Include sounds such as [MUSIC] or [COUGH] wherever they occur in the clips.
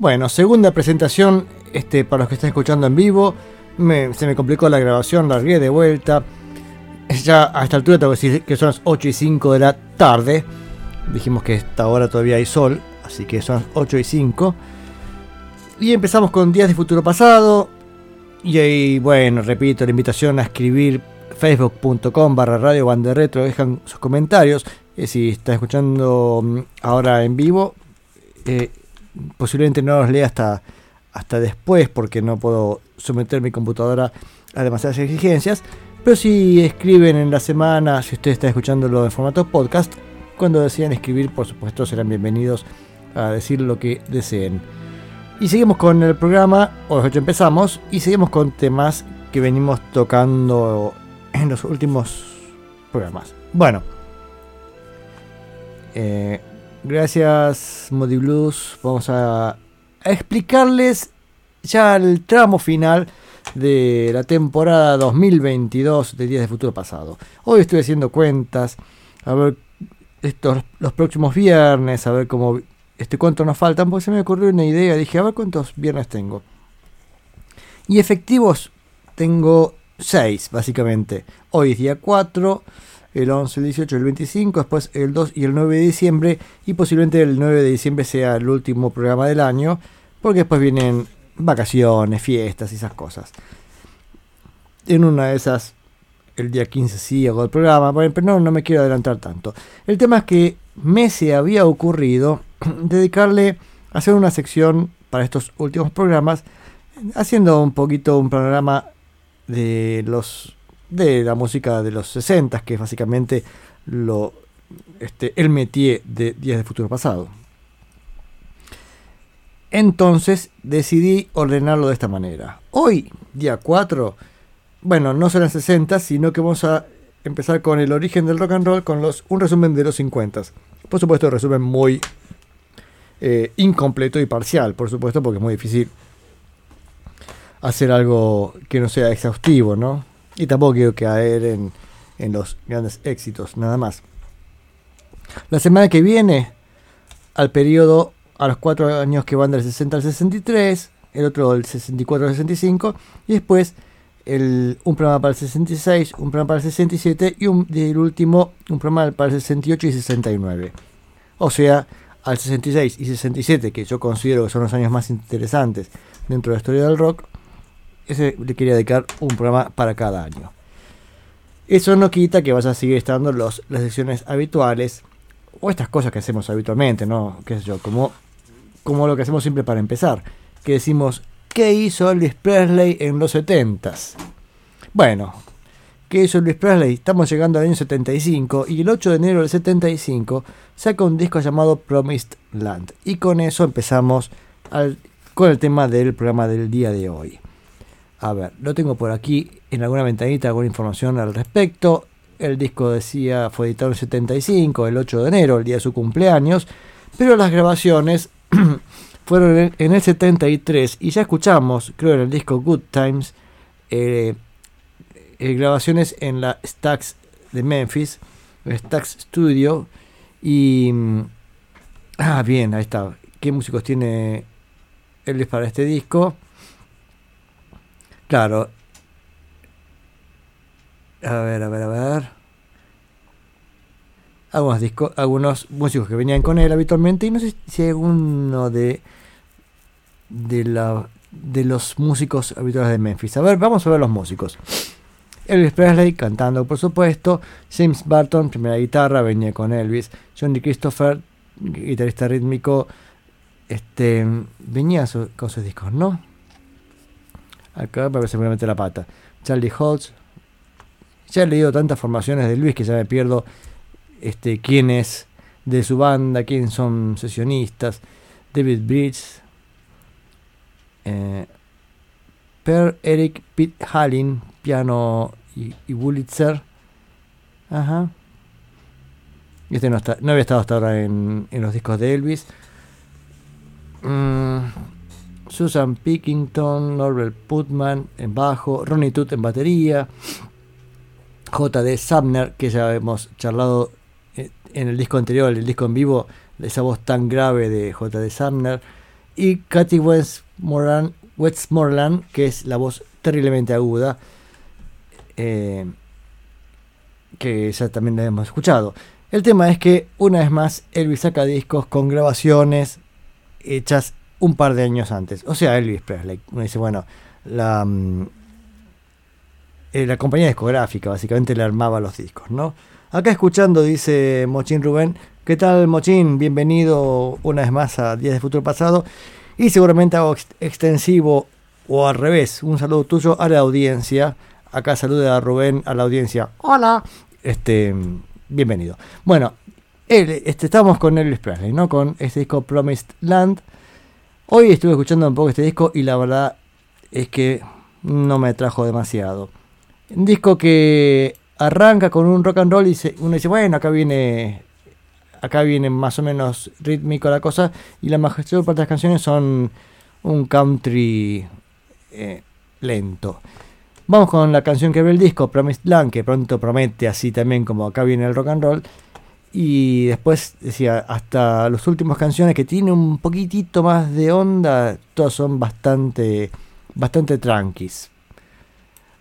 Bueno, segunda presentación, este, para los que están escuchando en vivo, se me complicó la grabación, la largué de vuelta. Ya a esta altura tengo que decir que son las 8 y 5 de la tarde. Dijimos que a esta hora todavía hay sol, así que son las 8 y 5. Y empezamos con Días de Futuro Pasado. Y ahí, bueno, repito, la invitación a escribir facebook.com barra radio retro, dejan sus comentarios. Eh, si están escuchando mm, ahora en vivo, eh, posiblemente no los lea hasta, hasta después porque no puedo someter mi computadora a demasiadas exigencias. Pero si escriben en la semana, si usted está escuchándolo en formato podcast, cuando decidan escribir, por supuesto, serán bienvenidos a decir lo que deseen. Y seguimos con el programa, o hecho empezamos, y seguimos con temas que venimos tocando en los últimos programas. Bueno, eh, Gracias, Modi Blues. Vamos a, explicarles ya el tramo final de la temporada 2022 de Días de Futuro Pasado. Hoy estoy haciendo cuentas, a ver estos, los próximos viernes, a ver cómo, este, cuánto nos faltan, porque se me ocurrió una idea, dije, a ver cuántos viernes tengo. Y efectivos tengo 6, básicamente. Hoy es día 4 el 11, el 18, el 25, después el 2 y el 9 de diciembre, y posiblemente el 9 de diciembre sea el último programa del año, porque después vienen vacaciones, fiestas y esas cosas. En una de esas, el día 15 sí hago el programa, pero no, no me quiero adelantar tanto. El tema es que me se había ocurrido [CLEARS THROAT] dedicarle a hacer una sección para estos últimos programas, haciendo un poquito un programa de los de la música de los 60, que es básicamente lo, este, el métier de Días de Futuro Pasado. Entonces decidí ordenarlo de esta manera. Hoy, día 4, bueno, no serán 60, sino que vamos a empezar con el origen del rock and roll, con los, un resumen de los 50. Por supuesto, resumen muy eh, incompleto y parcial, por supuesto, porque es muy difícil hacer algo que no sea exhaustivo, ¿no? Y tampoco quiero caer en, en los grandes éxitos, nada más. La semana que viene, al periodo, a los cuatro años que van del 60 al 63, el otro del 64 al 65, y después el, un programa para el 66, un programa para el 67 y un, el último un programa para el 68 y 69. O sea, al 66 y 67, que yo considero que son los años más interesantes dentro de la historia del rock, ese le quería dedicar un programa para cada año. Eso no quita que vaya a seguir estando los, las sesiones habituales o estas cosas que hacemos habitualmente, ¿no? ¿Qué sé yo? Como, como lo que hacemos siempre para empezar. Que decimos, ¿qué hizo Elvis Presley en los 70s? Bueno, ¿qué hizo Elvis Presley? Estamos llegando al año 75 y el 8 de enero del 75 saca un disco llamado Promised Land. Y con eso empezamos con el tema del programa del día de hoy. A ver, lo tengo por aquí en alguna ventanita, alguna información al respecto. El disco decía fue editado en 75, el 8 de enero, el día de su cumpleaños, pero las grabaciones [CLEARS THROAT] fueron en el 73 y ya escuchamos, creo en el disco Good Times, eh, eh, grabaciones en la Stax de Memphis, Stax Studio y... Mm, ah, bien, ahí está. ¿Qué músicos tiene Elvis para este disco? Claro. A ver, a ver, a ver. Algunos, discos, algunos músicos que venían con él habitualmente y no sé si hay uno de de, la, de los músicos habituales de Memphis. A ver, vamos a ver los músicos. Elvis Presley cantando, por supuesto. James Barton, primera guitarra, venía con Elvis. Johnny Christopher, guitarrista rítmico, este, venía con sus discos, ¿no? Acá me seguramente la pata. Charlie Holtz. Ya he leído tantas formaciones de Luis que ya me pierdo este, quién es de su banda, quién son sesionistas. David Bridge. Eh, per Eric Pitt Hallin, piano y, y Wurlitzer. Ajá. Este no, está, no había estado hasta ahora en, en los discos de Elvis. Mm, Susan Pickington, Norbert Putman en bajo, Ronnie Toot en batería, J.D. Sumner, que ya hemos charlado eh, en el disco anterior, el disco en vivo, esa voz tan grave de J.D. Sumner, y Katy Westmoreland, Westmoreland, que es la voz terriblemente aguda, eh, que ya también la hemos escuchado. El tema es que una vez más Elvis saca discos con grabaciones hechas un par de años antes. O sea, Elvis Presley. Dice, bueno, la, mm, eh, la compañía discográfica básicamente le armaba los discos, ¿no? Acá escuchando, dice Mochín Rubén, ¿qué tal Mochín? Bienvenido una vez más a Días de Futuro Pasado. Y seguramente hago extensivo o al revés, un saludo tuyo a la audiencia. Acá saluda a Rubén a la audiencia. Hola. Este, bienvenido. Bueno, este, estamos con Elvis Presley, ¿no? Con este disco Promised Land. Hoy estuve escuchando un poco este disco y la verdad es que no me trajo demasiado. Un disco que arranca con un rock and roll y uno dice, bueno, acá viene acá viene más o menos rítmico la cosa y la mayor parte de las canciones son un country eh, lento. Vamos con la canción que abre el disco, Promised Land, que pronto promete así también como acá viene el rock and roll. Y después decía, hasta las últimas canciones que tienen un poquitito más de onda, todas son bastante, bastante tranquis.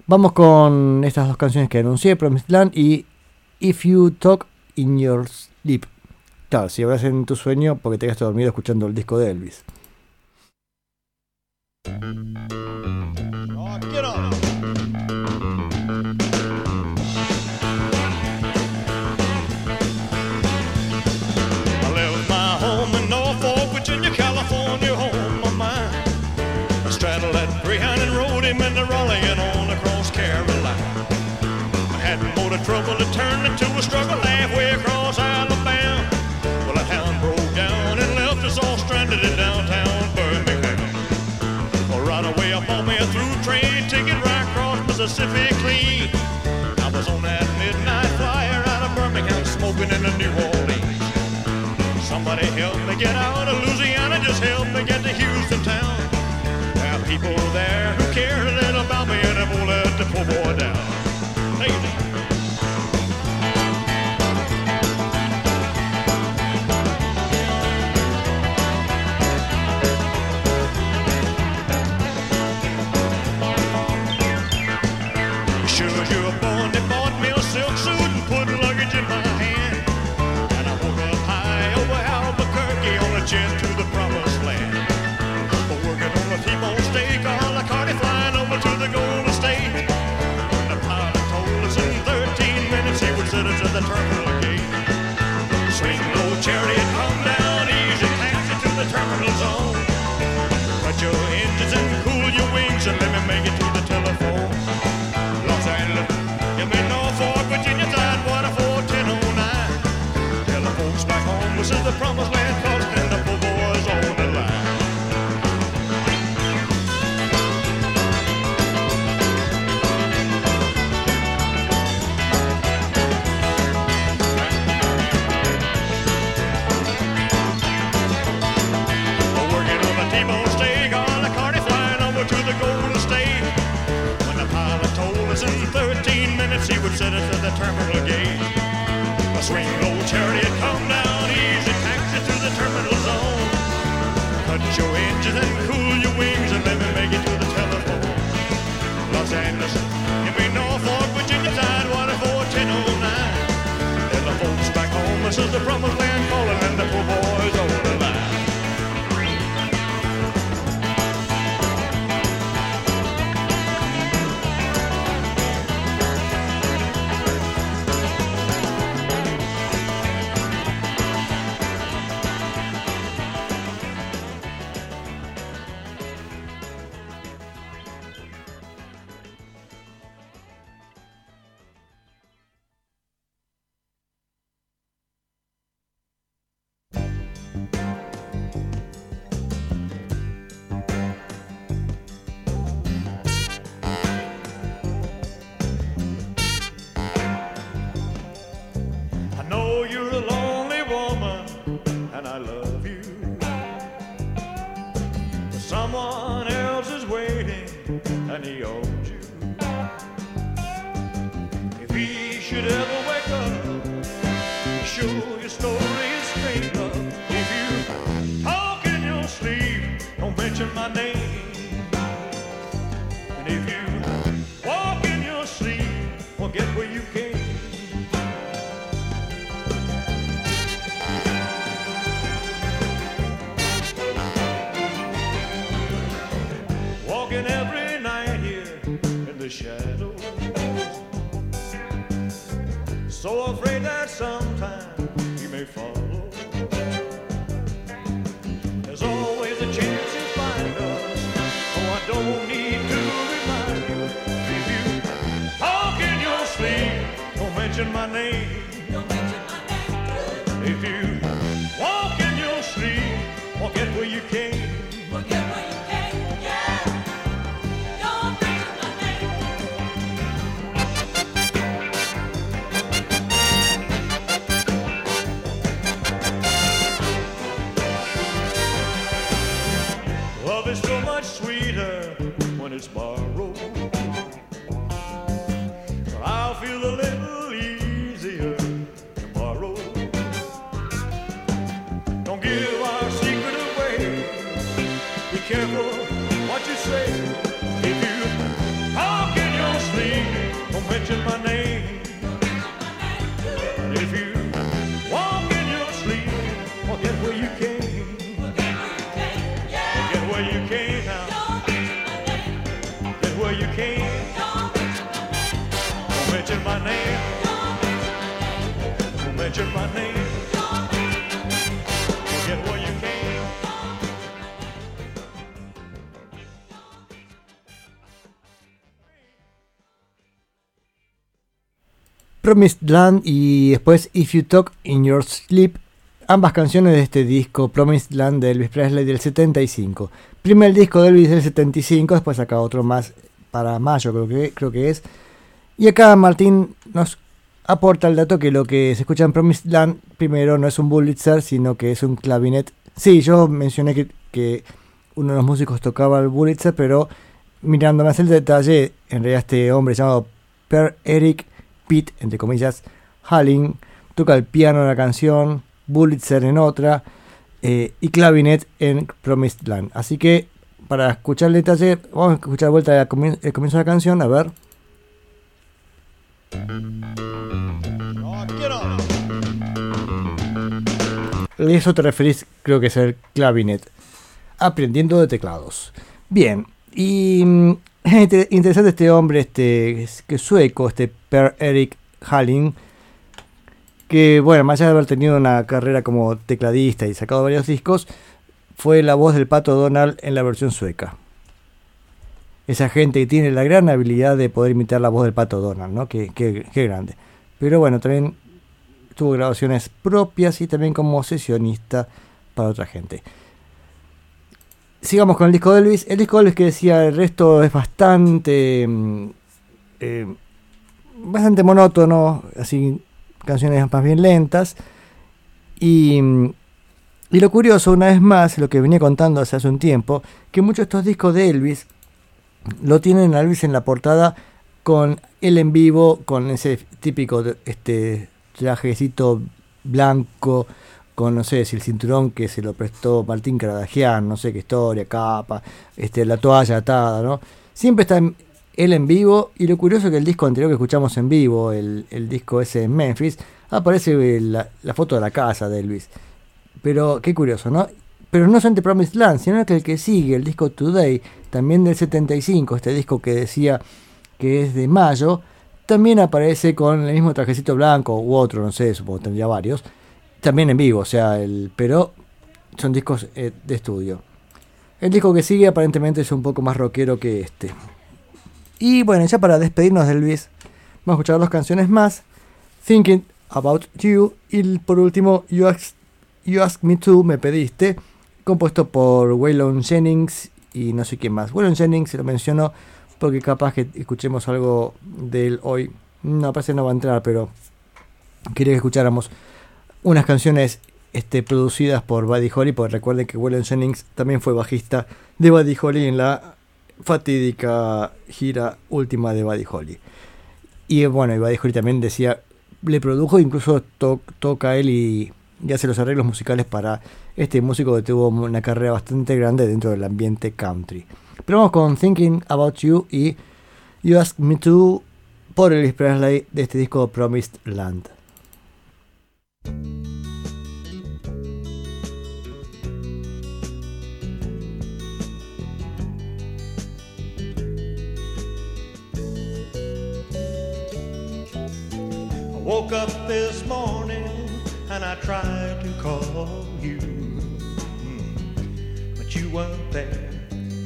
Vamos con estas dos canciones que anuncié, Promised Land y If You Talk in Your Sleep. Claro, si hablas en tu sueño porque te quedaste dormido escuchando el disco de Elvis. A struggle halfway across Alabama. Well, a town broke down and left us all stranded in downtown Birmingham. Well, right away I bought me a through train ticket right across Mississippi clean. I was on that midnight flyer out of Birmingham smoking in the New Orleans. Somebody help me get out of Louisiana, just help me get to Houston town. There people there who care a little about me and won't let the poor boy down. Hey, the terminal gate. A swing low chariot, come down easy, taxi through the terminal zone. Cut your engines and cool your wings and let me make it to the telephone. Los Angeles, you mean Norfolk, Virginia, Tidewater, 41009. Tell the folks back home, this is the promise. Promised Land y después If You Talk in Your Sleep, ambas canciones de este disco Promised Land de Elvis Presley del 75. Primer disco de Elvis del 75, después saca otro más para mayo creo que, creo que es. Y acá Martín nos aporta el dato que lo que se escucha en Promised Land primero no es un Bullitzer, sino que es un clavinet. Sí, yo mencioné que, uno de los músicos tocaba el Bullitzer, pero mirando más el detalle, en realidad este hombre llamado Per Eric Pitt, entre comillas, Halling, toca el piano en la canción, Bullitzer en otra, eh, y clavinet en Promised Land. Así que, para escuchar el detalle, vamos a escuchar de vuelta el comienzo de la canción, a ver. Y eso te referís, creo que es el clavinet. Aprendiendo de teclados. Bien, y mm, inter- interesante este hombre, este que sueco, este Per Erik Halling, que bueno, más allá de haber tenido una carrera como tecladista y sacado varios discos, fue la voz del pato Donald en la versión sueca. Esa gente que tiene la gran habilidad de poder imitar la voz del pato Donald, ¿no? Qué, qué- qué grande. Pero bueno, también tuvo grabaciones propias y también como sesionista para otra gente. Sigamos con el disco de Elvis. El disco de Elvis que decía el resto es bastante. mm, eh, bastante monótono. Así, canciones más bien lentas. Y, mm, y lo curioso, una vez más, lo que venía contando hace, hace un tiempo, que muchos de estos discos de Elvis lo tienen a Elvis en la portada con él en vivo, con ese típico este trajecito blanco, con no sé si el cinturón que se lo prestó Martín Caradagian, no sé qué historia, capa, este, la toalla atada, ¿no? Siempre está en- él en vivo, y lo curioso es que el disco anterior que escuchamos en vivo, el, el disco ese en Memphis, aparece la, la foto de la casa de Elvis. Pero qué curioso, ¿no? Pero no solamente Promised Land, sino que el que sigue, el disco Today, también del 75, este disco que decía que es de mayo, también aparece con el mismo trajecito blanco u otro, no sé, supongo que tendría varios, también en vivo, o sea, el, pero son discos eh, de estudio. El disco que sigue aparentemente es un poco más rockero que este. Y bueno, ya para despedirnos de Elvis, vamos a escuchar dos canciones más. Thinking About You y por último You Ask, you Ask Me To, me pediste, compuesto por Waylon Jennings y no sé quién más. Waylon Jennings se lo menciono porque capaz que escuchemos algo de él hoy. No, parece que no va a entrar, pero quería que escucháramos unas canciones este, producidas por Buddy Holly, porque recuerden que Waylon Jennings también fue bajista de Buddy Holly en la fatídica gira última de Buddy Holly. Y bueno, y Buddy Holly también decía, le produjo, incluso to- toca él y hace los arreglos musicales para este músico que tuvo una carrera bastante grande dentro del ambiente country. Pero vamos con Thinking About You y You Ask Me To por Elvis Presley de este disco Promised Land. Woke up this morning and I tried to call you weren't there.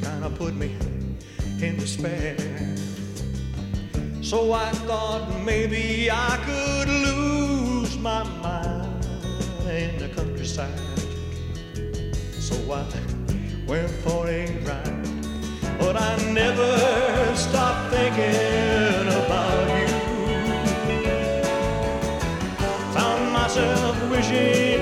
Kind of put me in despair. So I thought maybe I could lose my mind in the countryside. So I went for a ride, but I never stopped thinking about you. Found myself wishing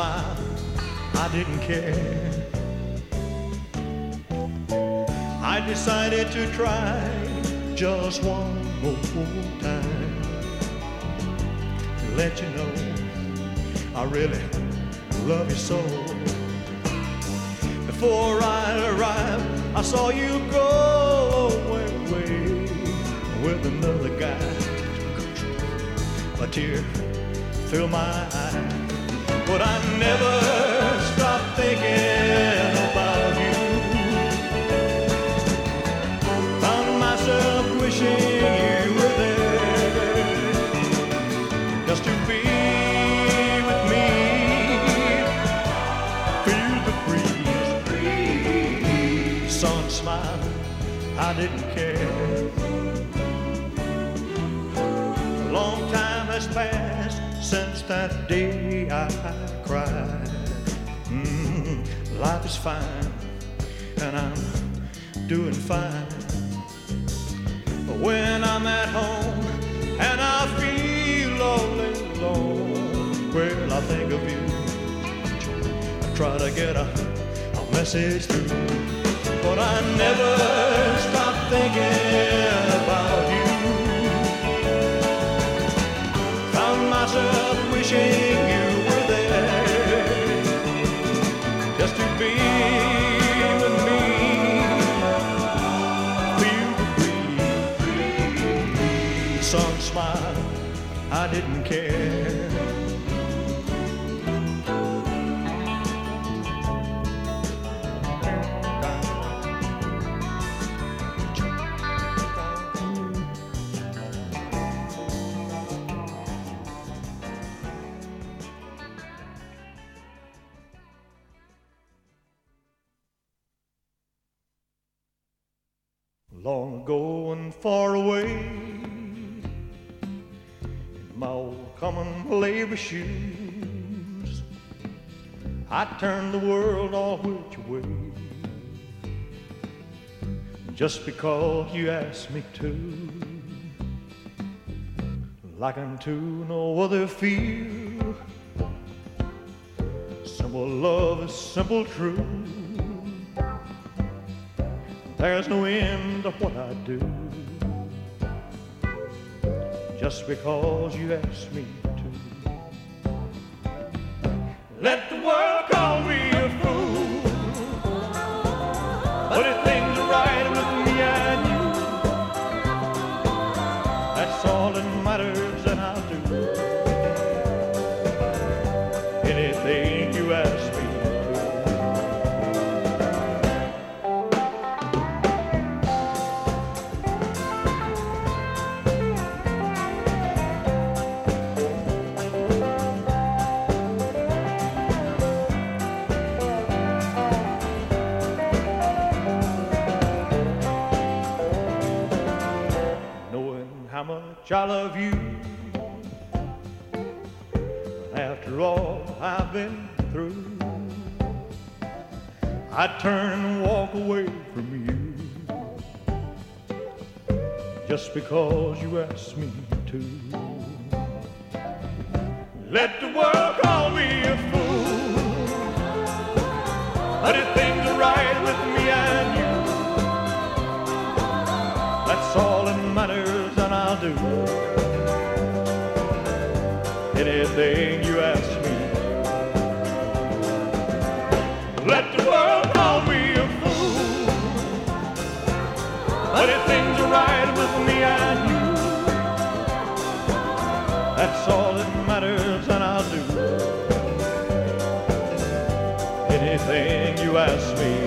smile. I didn't care. I decided to try just one more time. Let you know I really love you so. Before I arrived, I saw you go away with another guy. A tear filled my but I never stopped thinking about you. Found myself wishing you were there just to be with me. Feel the breeze, sun smile. I didn't care. A long time has passed since that day I cried. Mm, life is fine, and I'm doing fine. But when I'm at home and I feel all alone, well, I think of you. I try to get a, a message through, but I never stop thinking didn't care. Shoes, I turned the world all which way. Just because you asked me to, like unto no other feel. Simple love is simple truth. There's no end to what I do. Just because you asked me Let the world call me a fool. But if I love you. After all I've been through, I turn and walk away from you just because you asked me to. Let the world call me a fool, but it thinks anything you ask me. Let the world call me a fool, but if things are right with me and you, that's all that matters, and I'll do anything you ask me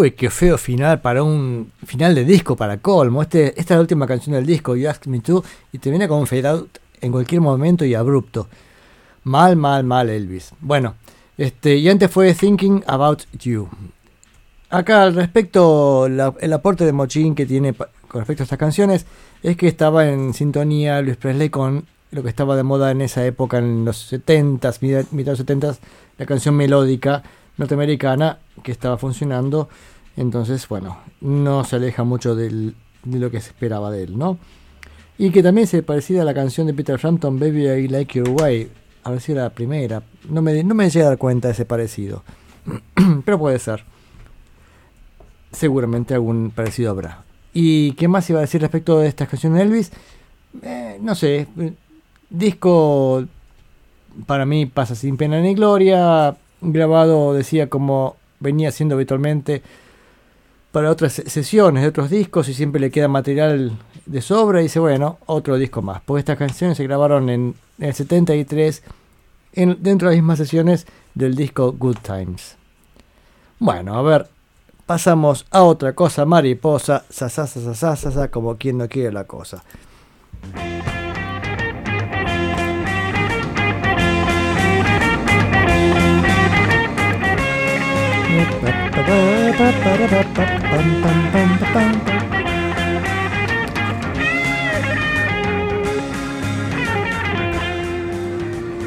Uy, qué feo final para un final de disco para colmo. Este, esta es la última canción del disco, You Ask Me To, y te viene con un fade out en cualquier momento y abrupto. Mal, mal, mal, Elvis. Bueno, este, y antes fue Thinking About You. Acá al respecto, el aporte de Mochín que tiene con respecto a estas canciones es que estaba en sintonía Luis Presley con lo que estaba de moda en esa época, en los 70s, mitad mitad de los 70s, la canción melódica norteamericana que estaba funcionando. Entonces, bueno, no se aleja mucho de lo que se esperaba de él, ¿no? Y que también se parecía a la canción de Peter Frampton, Baby I Like Your Way. A ver si era la primera. No me, no me llegué a dar cuenta de ese parecido. [CLEARS THROAT] Pero puede ser. Seguramente algún parecido habrá. ¿Y qué más iba a decir respecto de estas canciones de Elvis? Eh, no sé. Disco para mí pasa sin pena ni gloria grabado, decía, como venía haciendo habitualmente para otras sesiones de otros discos y siempre le queda material de sobra y dice, bueno, otro disco más. Porque estas canciones se grabaron en, en el 73 en, dentro de las mismas sesiones del disco Good Times. Bueno, a ver, pasamos a otra cosa, mariposa, sasasasasasa, como quien no quiere la cosa.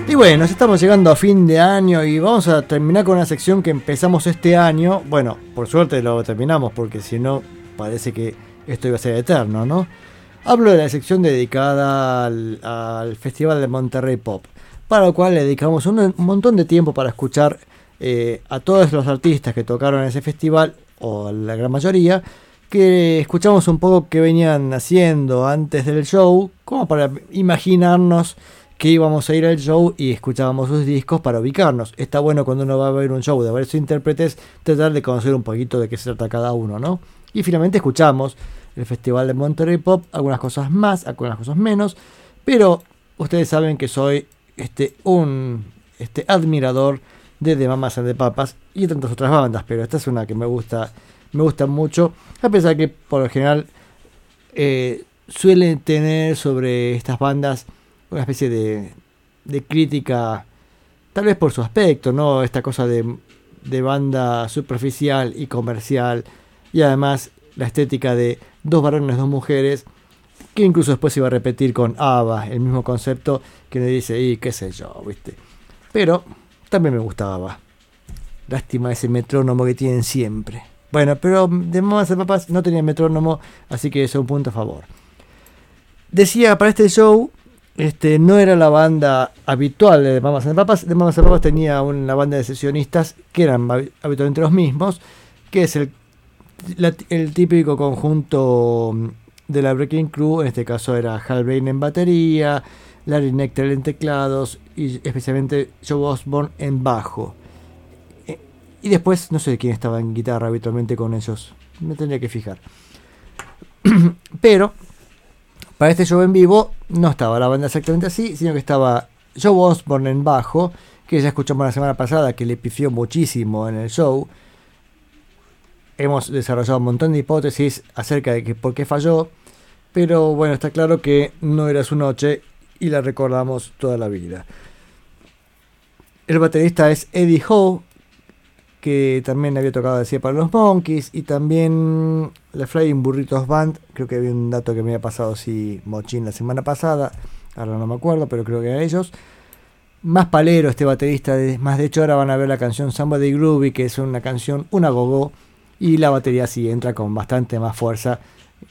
Y bueno, estamos llegando a fin de año y vamos a terminar con una sección que empezamos este año. Bueno, por suerte lo terminamos porque si no parece que esto iba a ser eterno, ¿no? Hablo de la sección dedicada al, al Festival de Monterrey Pop, para lo cual le dedicamos un montón de tiempo para escuchar eh, a todos los artistas que tocaron en ese festival, o la gran mayoría, que escuchamos un poco qué venían haciendo antes del show, como para imaginarnos que íbamos a ir al show y escuchábamos sus discos para ubicarnos. Está bueno cuando uno va a ver un show de varios intérpretes, tratar de conocer un poquito de qué se trata cada uno, ¿no? Y finalmente escuchamos el Festival de Monterrey Pop, algunas cosas más, algunas cosas menos, pero ustedes saben que soy este, un este, admirador de The Mamas and the Papas y tantas otras bandas, pero esta es una que me gusta, me gusta mucho, a pesar que por lo general eh, suelen tener sobre estas bandas una especie de, de crítica, tal vez por su aspecto, ¿no? Esta cosa de, de banda superficial y comercial, y además la estética de dos varones, dos mujeres, que incluso después se iba a repetir con ABBA, el mismo concepto que le dice, y qué sé yo, ¿viste? Pero también me gustaba. Lástima ese metrónomo que tienen siempre. Bueno, pero de Mamas y Papas no tenía metrónomo, así que eso es un punto a favor. Decía, para este show, este, no era la banda habitual de Mamas and Papas. De Mamas and Papas tenía una banda de sesionistas que eran habi- habitualmente los mismos, que es el, el típico conjunto mm, de la Breaking Crew. En este caso era Hal Bain en batería, Larry Nectar en teclados y especialmente Joe Osborne en bajo. Eh, Y después no sé quién estaba en guitarra habitualmente con ellos. Me tendría que fijar. [CLEARS THROAT] Pero para este show en vivo no estaba la banda exactamente así, sino que estaba Joe Osborne en bajo, que ya escuchamos la semana pasada que le pifió muchísimo en el show. Hemos desarrollado un montón de hipótesis acerca de que por qué falló. pero bueno, está claro que no era su noche y la recordamos toda la vida. El baterista es Eddie Howe, que también había tocado decía para los Monkeys y también la Flying Burritos Band, creo que había un dato que me había pasado así Mochín la semana pasada, ahora no me acuerdo, pero creo que eran ellos. Más palero este baterista, más de hecho ahora van a ver la canción Somebody Groovy, que es una canción, una gogo, y la batería sí entra con bastante más fuerza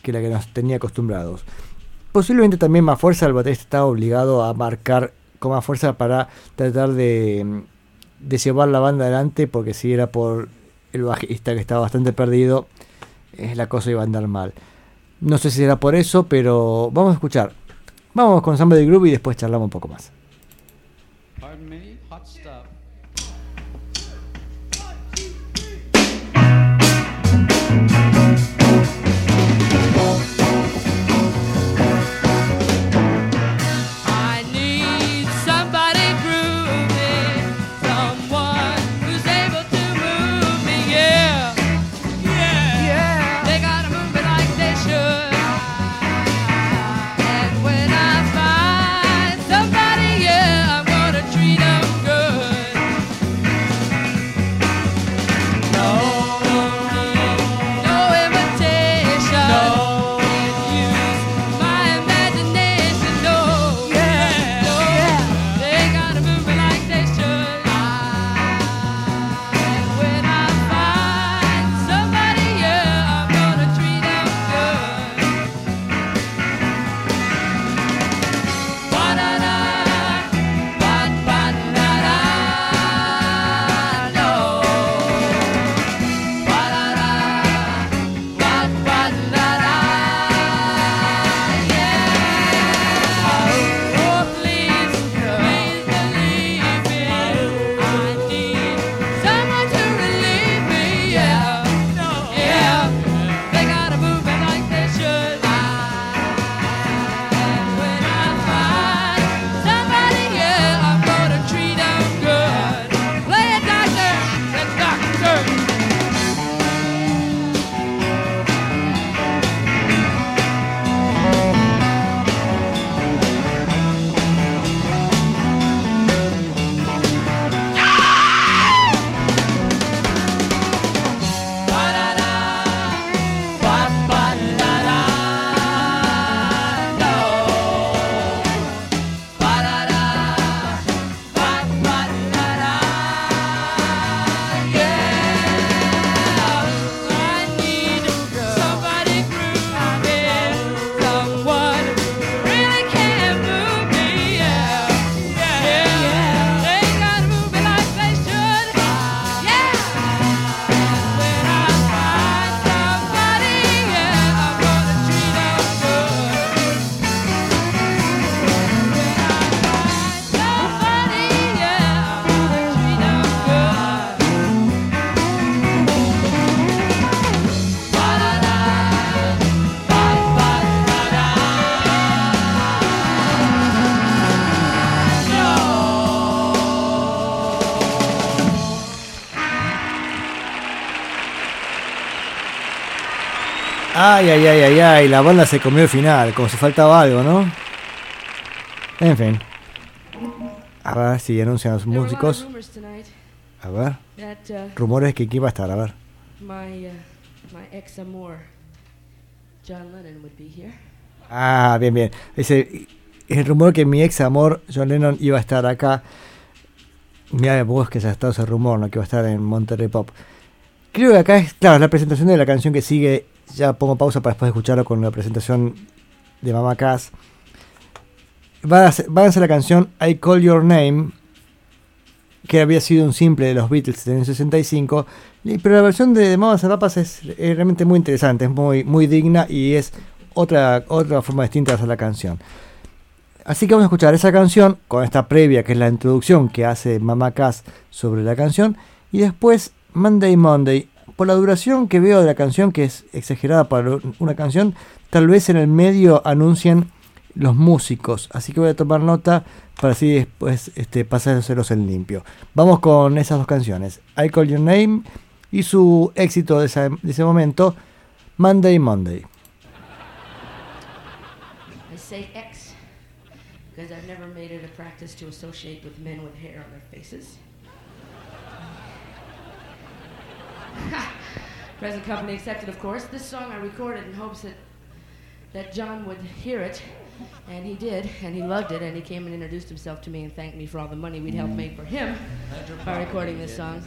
que la que nos tenía acostumbrados. Posiblemente también más fuerza, el baterista está obligado a marcar con más fuerza para tratar de de llevar la banda adelante, porque si era por el bajista que estaba bastante perdido, eh, la cosa iba a andar mal. No sé si era por eso, pero vamos a escuchar. Vamos con Samba de Groove y después charlamos un poco más. Ay, ay, ay, la banda se comió el final, como si faltaba algo, ¿no? En fin. A ver si anuncian los músicos. A ver. uh, Rumores que aquí va a estar, a ver. Uh. Ah, bien, bien. Ese, el rumor que mi ex amor John Lennon iba a estar acá. Mira vos que se ha estado ese rumor, ¿no? Que iba a estar en Monterrey Pop. Creo que acá es, claro, la presentación de la canción que sigue. Ya pongo pausa para después escucharlo con la presentación de Mama Cass. Ser, va a la canción I Call Your Name, que había sido un simple de los Beatles en el 65. y- Pero la versión de Mamas Papas es, es realmente muy interesante, es muy, muy digna y es otra, otra forma distinta de hacer la canción. Así que vamos a escuchar esa canción con esta previa que es la introducción que hace Mama Cass sobre la canción y después Monday Monday. Por la duración que veo de la canción, que es exagerada para una canción, tal vez en el medio anuncien los músicos. Así que voy a tomar nota para así después este, pasárselos en limpio. Vamos con esas dos canciones. I Call Your Name y su éxito de de ese momento, Monday Monday. I say ex because I've never made it a practice to associate with men with hair on their faces. Present company accepted, of course. This song I recorded in hopes that that John would hear it, and he did, and he loved it, and he came and introduced himself to me and thanked me for all the money we'd helped make for him by recording this song.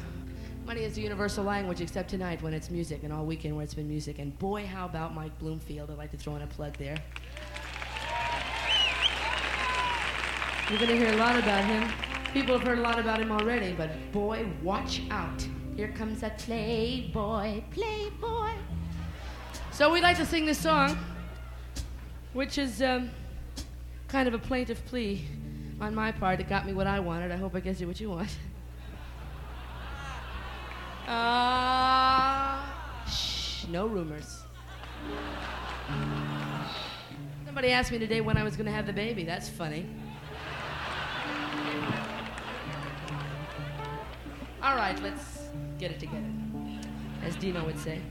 Money is a universal language, except tonight when it's music, and all weekend where it's been music. And boy, how about Mike Bloomfield? I'd like to throw in a plug there. You're going to hear a lot about him. People have heard a lot about him already, but boy, watch out. Here comes a playboy, playboy. So we'd like to sing this song, which is um, kind of a plaintive plea on my part. It got me what I wanted. I hope it gets you what you want. [LAUGHS] Uh, shh, no rumors. Somebody asked me today when I was going to have the baby. That's funny. All right, let's get it together, as Dino would say.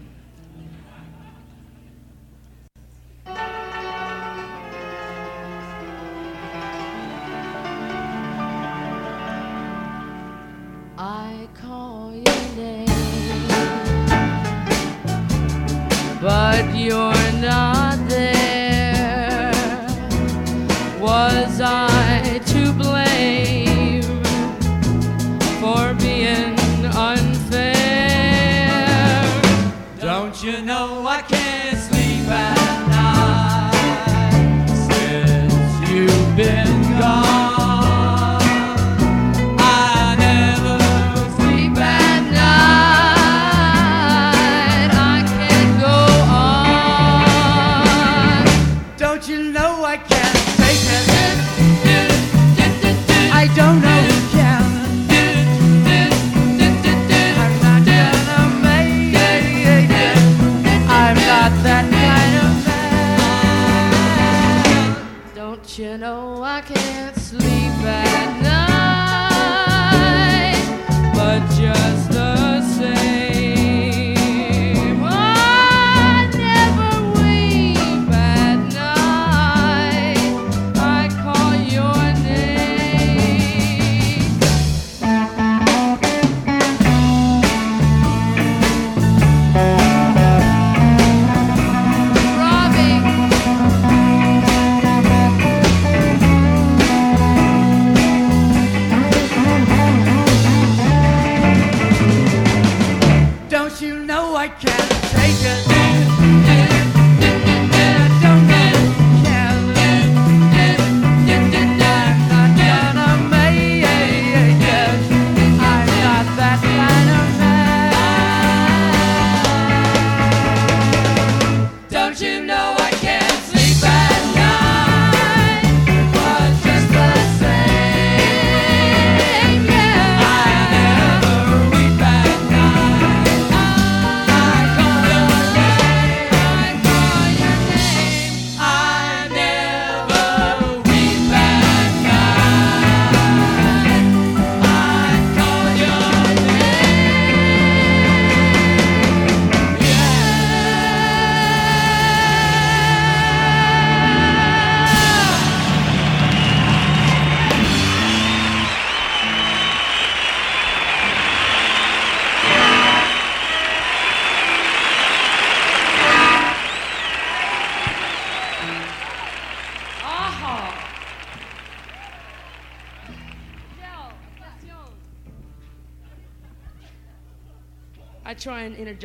I call your name, but you're not there. Was I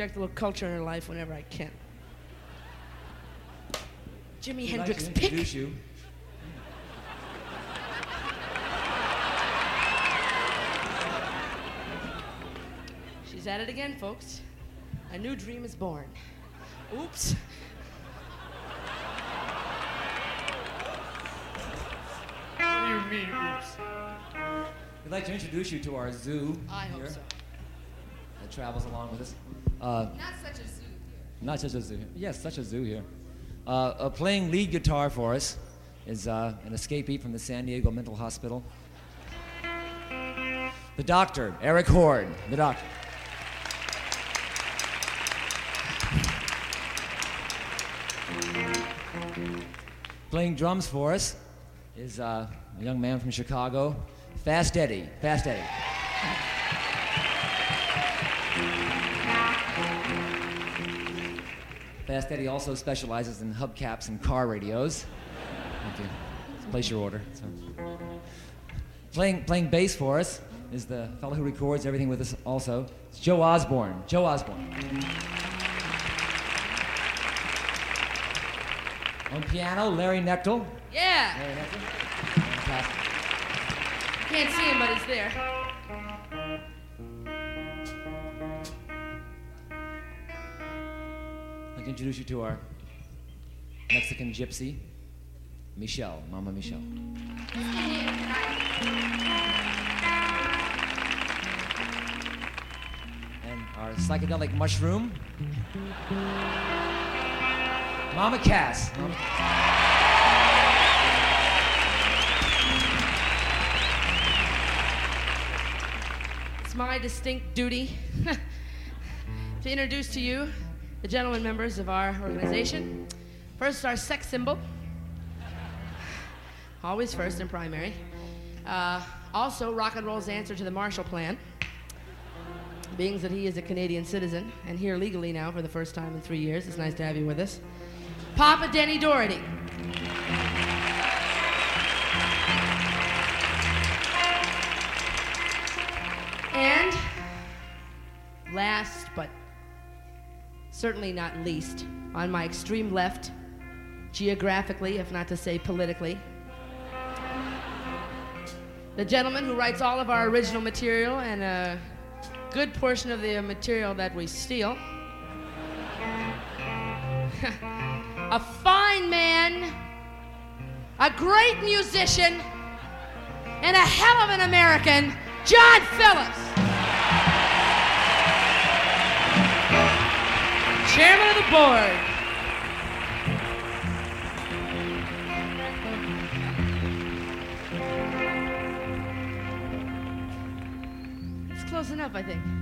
a little culture in her life whenever I can. Jimi Hendrix pick. you. She's at it again, folks. A new dream is born. Oops. What do you mean, oops? We'd like to introduce you to our zoo I hope here so. That travels along with us. Uh, Not such a zoo. not such a zoo. Yes, such a zoo here. Uh, playing lead guitar for us is uh, an escapee from the San Diego Mental Hospital. The doctor, Eric Horde. The doctor. Playing drums for us is uh, a young man from Chicago, Fast Eddie. Fast Eddie. Fast Eddie also specializes in hubcaps and car radios. Thank you. Place your order. So. Playing, playing bass for us is the fellow who records everything with us also. It's Joe Osborne. Joe Osborne. On piano, Larry Nechtel. Yeah. Larry Nechtel. Fantastic. Can't see him, but he's there. Introduce you to our Mexican gypsy, Michelle, Mama Michelle. And our psychedelic mushroom, Mama Cass. Mama- It's my distinct duty [LAUGHS] to introduce to you the gentlemen members of our organization. First, our sex symbol. Always first and primary. Uh, also, rock and roll's answer to the Marshall Plan, being that he is a Canadian citizen and here legally now for the first time in three years. It's nice to have you with us. Papa Denny Doherty. Certainly not least, on my extreme left, geographically, if not to say politically, the gentleman who writes all of our original material and a good portion of the material that we steal. [LAUGHS] a fine man, a great musician, and a hell of an American, John Phillips. Chairman of the board. It's close enough, I think.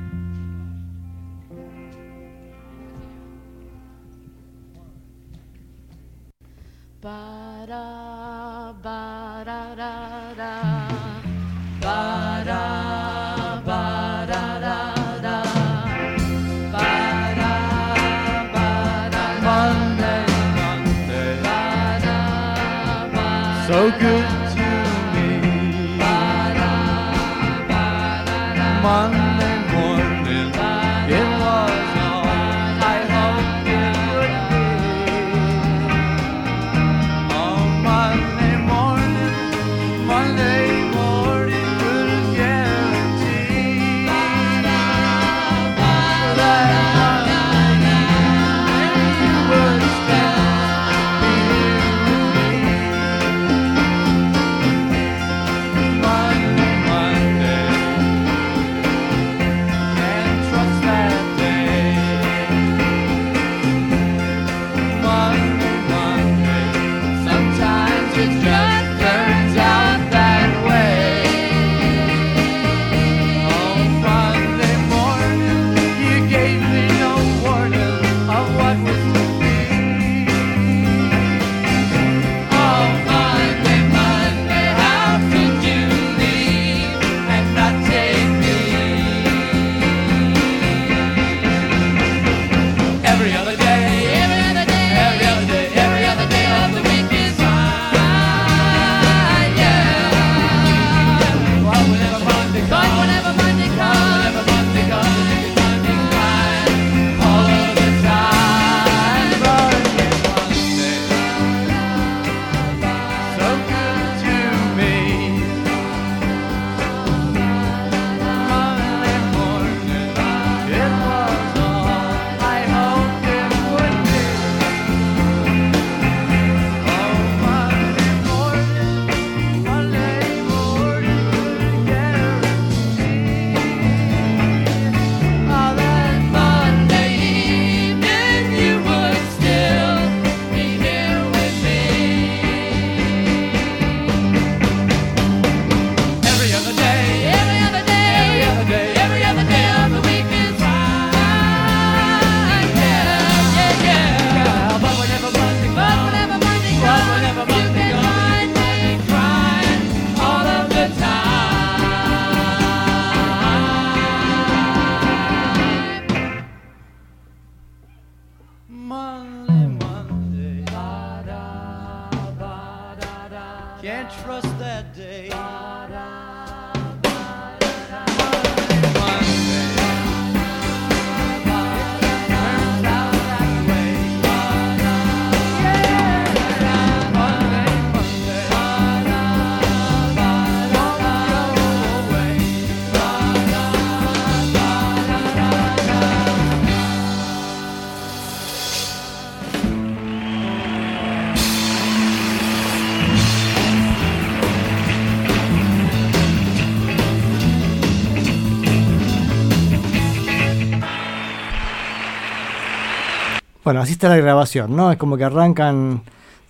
Así está la grabación, ¿no? Es como que arrancan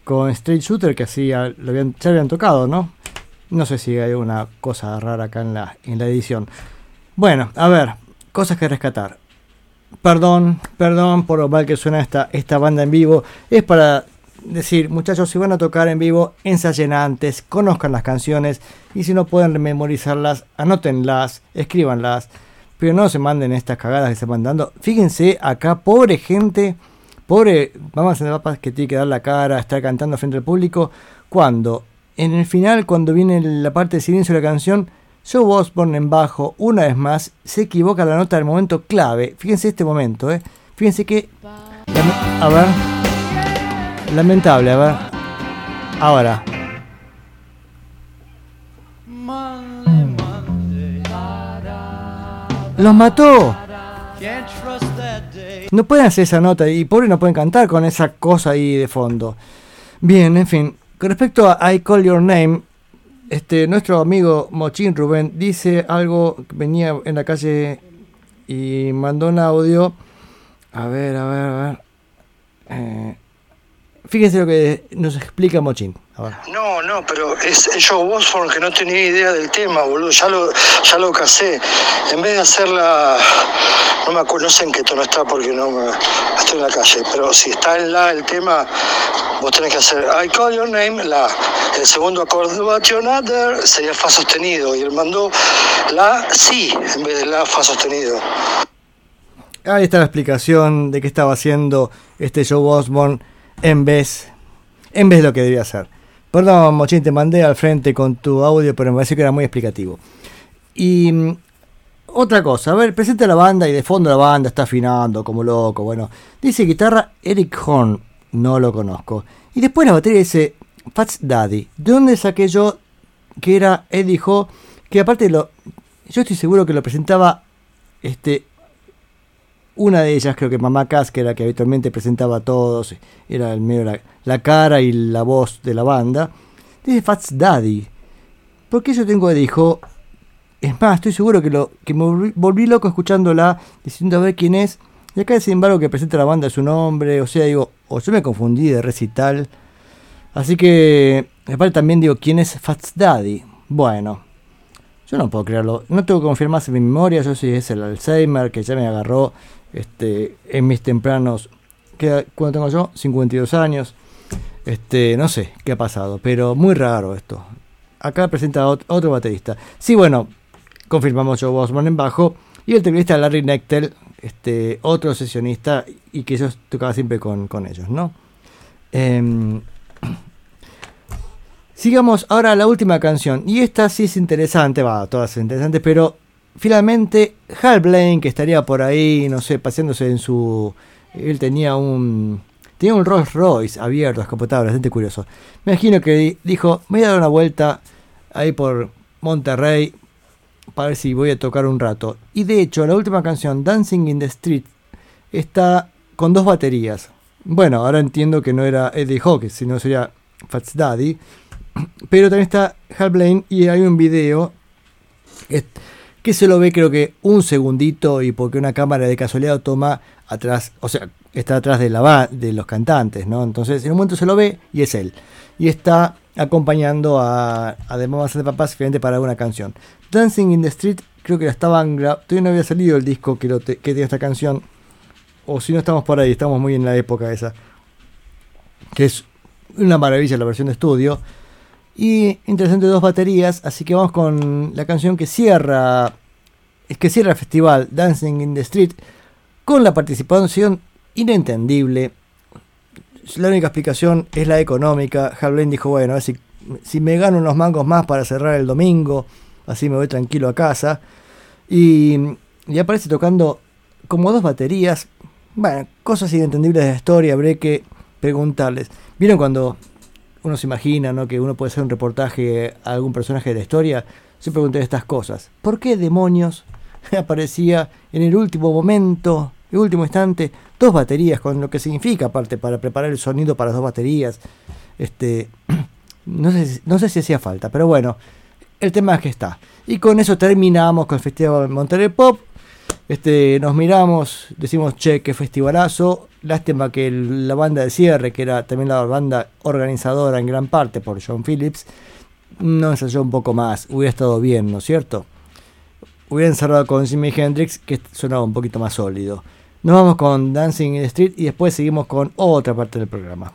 con Straight Shooter, que así ya lo habían tocado, ¿no? No sé si hay una cosa rara acá en la, en la edición. Bueno, a ver, cosas que rescatar. Perdón, perdón por lo mal que suena esta, esta banda en vivo. Es para decir, muchachos, si van a tocar en vivo, ensayen antes, conozcan las canciones y si no pueden memorizarlas, anótenlas, escríbanlas. Pero no se manden estas cagadas que se van dando. Fíjense acá, pobre gente, pobre mamás de papas que tiene que dar la cara, estar cantando frente al público. Cuando, en el final, cuando viene la parte de silencio de la canción, Joe Osborne en bajo, una vez más, se equivoca la nota del momento clave. Fíjense este momento, ¿eh? Fíjense que... A ver. Lamentable, a ver. Ahora. ¡Los mató! No pueden hacer esa nota y pobre no pueden cantar con esa cosa ahí de fondo. Bien, en fin. Con respecto a I Call Your Name, este, nuestro amigo Mochín Rubén dice algo venía en la calle y mandó un audio. A ver, a ver, a ver. Eh, fíjense lo que nos explica Mochín. No, no, pero es Joe Osborne que no tenía idea del tema, boludo. Ya lo, ya lo casé. En vez de hacerla. No me acuerdo, no sé en qué tono está porque no me, estoy en la calle. Pero si está en la el tema, vos tenés que hacer I call your name, la. El segundo acorde, but you're not there, sería fa sostenido. Y él mandó la sí en vez de la fa sostenido. Ahí está la explicación de qué estaba haciendo este Joe Osborne en vez, en vez de lo que debía hacer. Perdón, Mochín, te mandé al frente con tu audio, pero me pareció que era muy explicativo. Y mm, otra cosa, a ver, presenta la banda y de fondo la banda está afinando como loco. Bueno, dice guitarra Eric Horn, no lo conozco. Y después la batería dice Fats Daddy. ¿De dónde saqué yo que era Eddie Ho? Que aparte lo, yo estoy seguro que lo presentaba este una de ellas, creo que Mamá Cass, que era la que habitualmente presentaba a todos, era el medio la, cara y la voz de la banda. Dice Fats Daddy. ¿Por qué yo tengo dijo? Es más, estoy seguro que lo que me volví, volví loco escuchándola, diciendo a ver quién es. Y acá, sin embargo, que presenta la banda su nombre. O sea, digo, o yo me confundí de recital. Así que, aparte también digo, ¿quién es Fats Daddy? Bueno, yo no puedo creerlo. No tengo que confirmar en mi memoria. Yo sí es el Alzheimer que ya me agarró este, en mis tempranos. ¿qué- ¿Cuánto tengo yo? 52 años. Este, no sé qué ha pasado, pero muy raro esto. Acá presenta ot- otro baterista. Sí, bueno, confirmamos Joe Osborne en bajo. Y el teclista Larry Nectel, este, otro sesionista, y que yo tocaba siempre con, con ellos, ¿no? Em, Sigamos ahora a la última canción. Y esta sí es interesante, va, todas son interesantes, pero finalmente Hal Blaine, que estaría por ahí, no sé, paseándose en su. Él tenía un. Tenía un Rolls Royce abierto, escapotable, bastante curioso. Me imagino que di- dijo: Me voy a dar una vuelta ahí por Monterrey para ver si voy a tocar un rato. Y de hecho, la última canción, Dancing in the Street, está con dos baterías. Bueno, ahora entiendo que no era Eddie Hawkins, sino sería Fats Daddy. Pero también está Hal Blaine y hay un video que, se lo ve creo que un segundito y porque una cámara de casualidad toma atrás, o sea, está atrás de, la de los cantantes, ¿no? Entonces en un momento se lo ve y es él. Y está acompañando a, a The Mamas and the Papas finalmente para una canción. Dancing in the Street creo que la estaban gra- todavía no había salido el disco que, que tiene esta canción. O si no estamos por ahí, estamos muy en la época esa. Que es una maravilla la versión de estudio. Y interesante dos baterías, así que vamos con la canción que cierra que cierra el festival Dancing in the Street con la participación inentendible. La única explicación es la económica. Hal Blaine dijo, bueno, a ver si si me gano unos mangos más para cerrar el domingo, así me voy tranquilo a casa. Y, y aparece tocando como dos baterías. Bueno, cosas inentendibles de la historia, habré que preguntarles. ¿Vieron cuando uno se imagina ¿no? que uno puede hacer un reportaje a algún personaje de la historia? Se pregunté estas cosas. ¿Por qué demonios [LAUGHS] aparecía en el último momento, el último instante, dos baterías, con lo que significa aparte para preparar el sonido para dos baterías? Este, [CLEARS THROAT] no, sé, no sé si hacía falta, pero bueno, el tema es que está. Y con eso terminamos con el Festival Monterrey Pop. Este, nos miramos, decimos, che, qué festivalazo. Lástima que la banda de cierre, que era también la banda organizadora en gran parte por John Phillips, no ensayó un poco más. Hubiera estado bien, ¿no es cierto? Hubieran cerrado con Jimi Hendrix, que sonaba un poquito más sólido. Nos vamos con Dancing in the Street y después seguimos con otra parte del programa.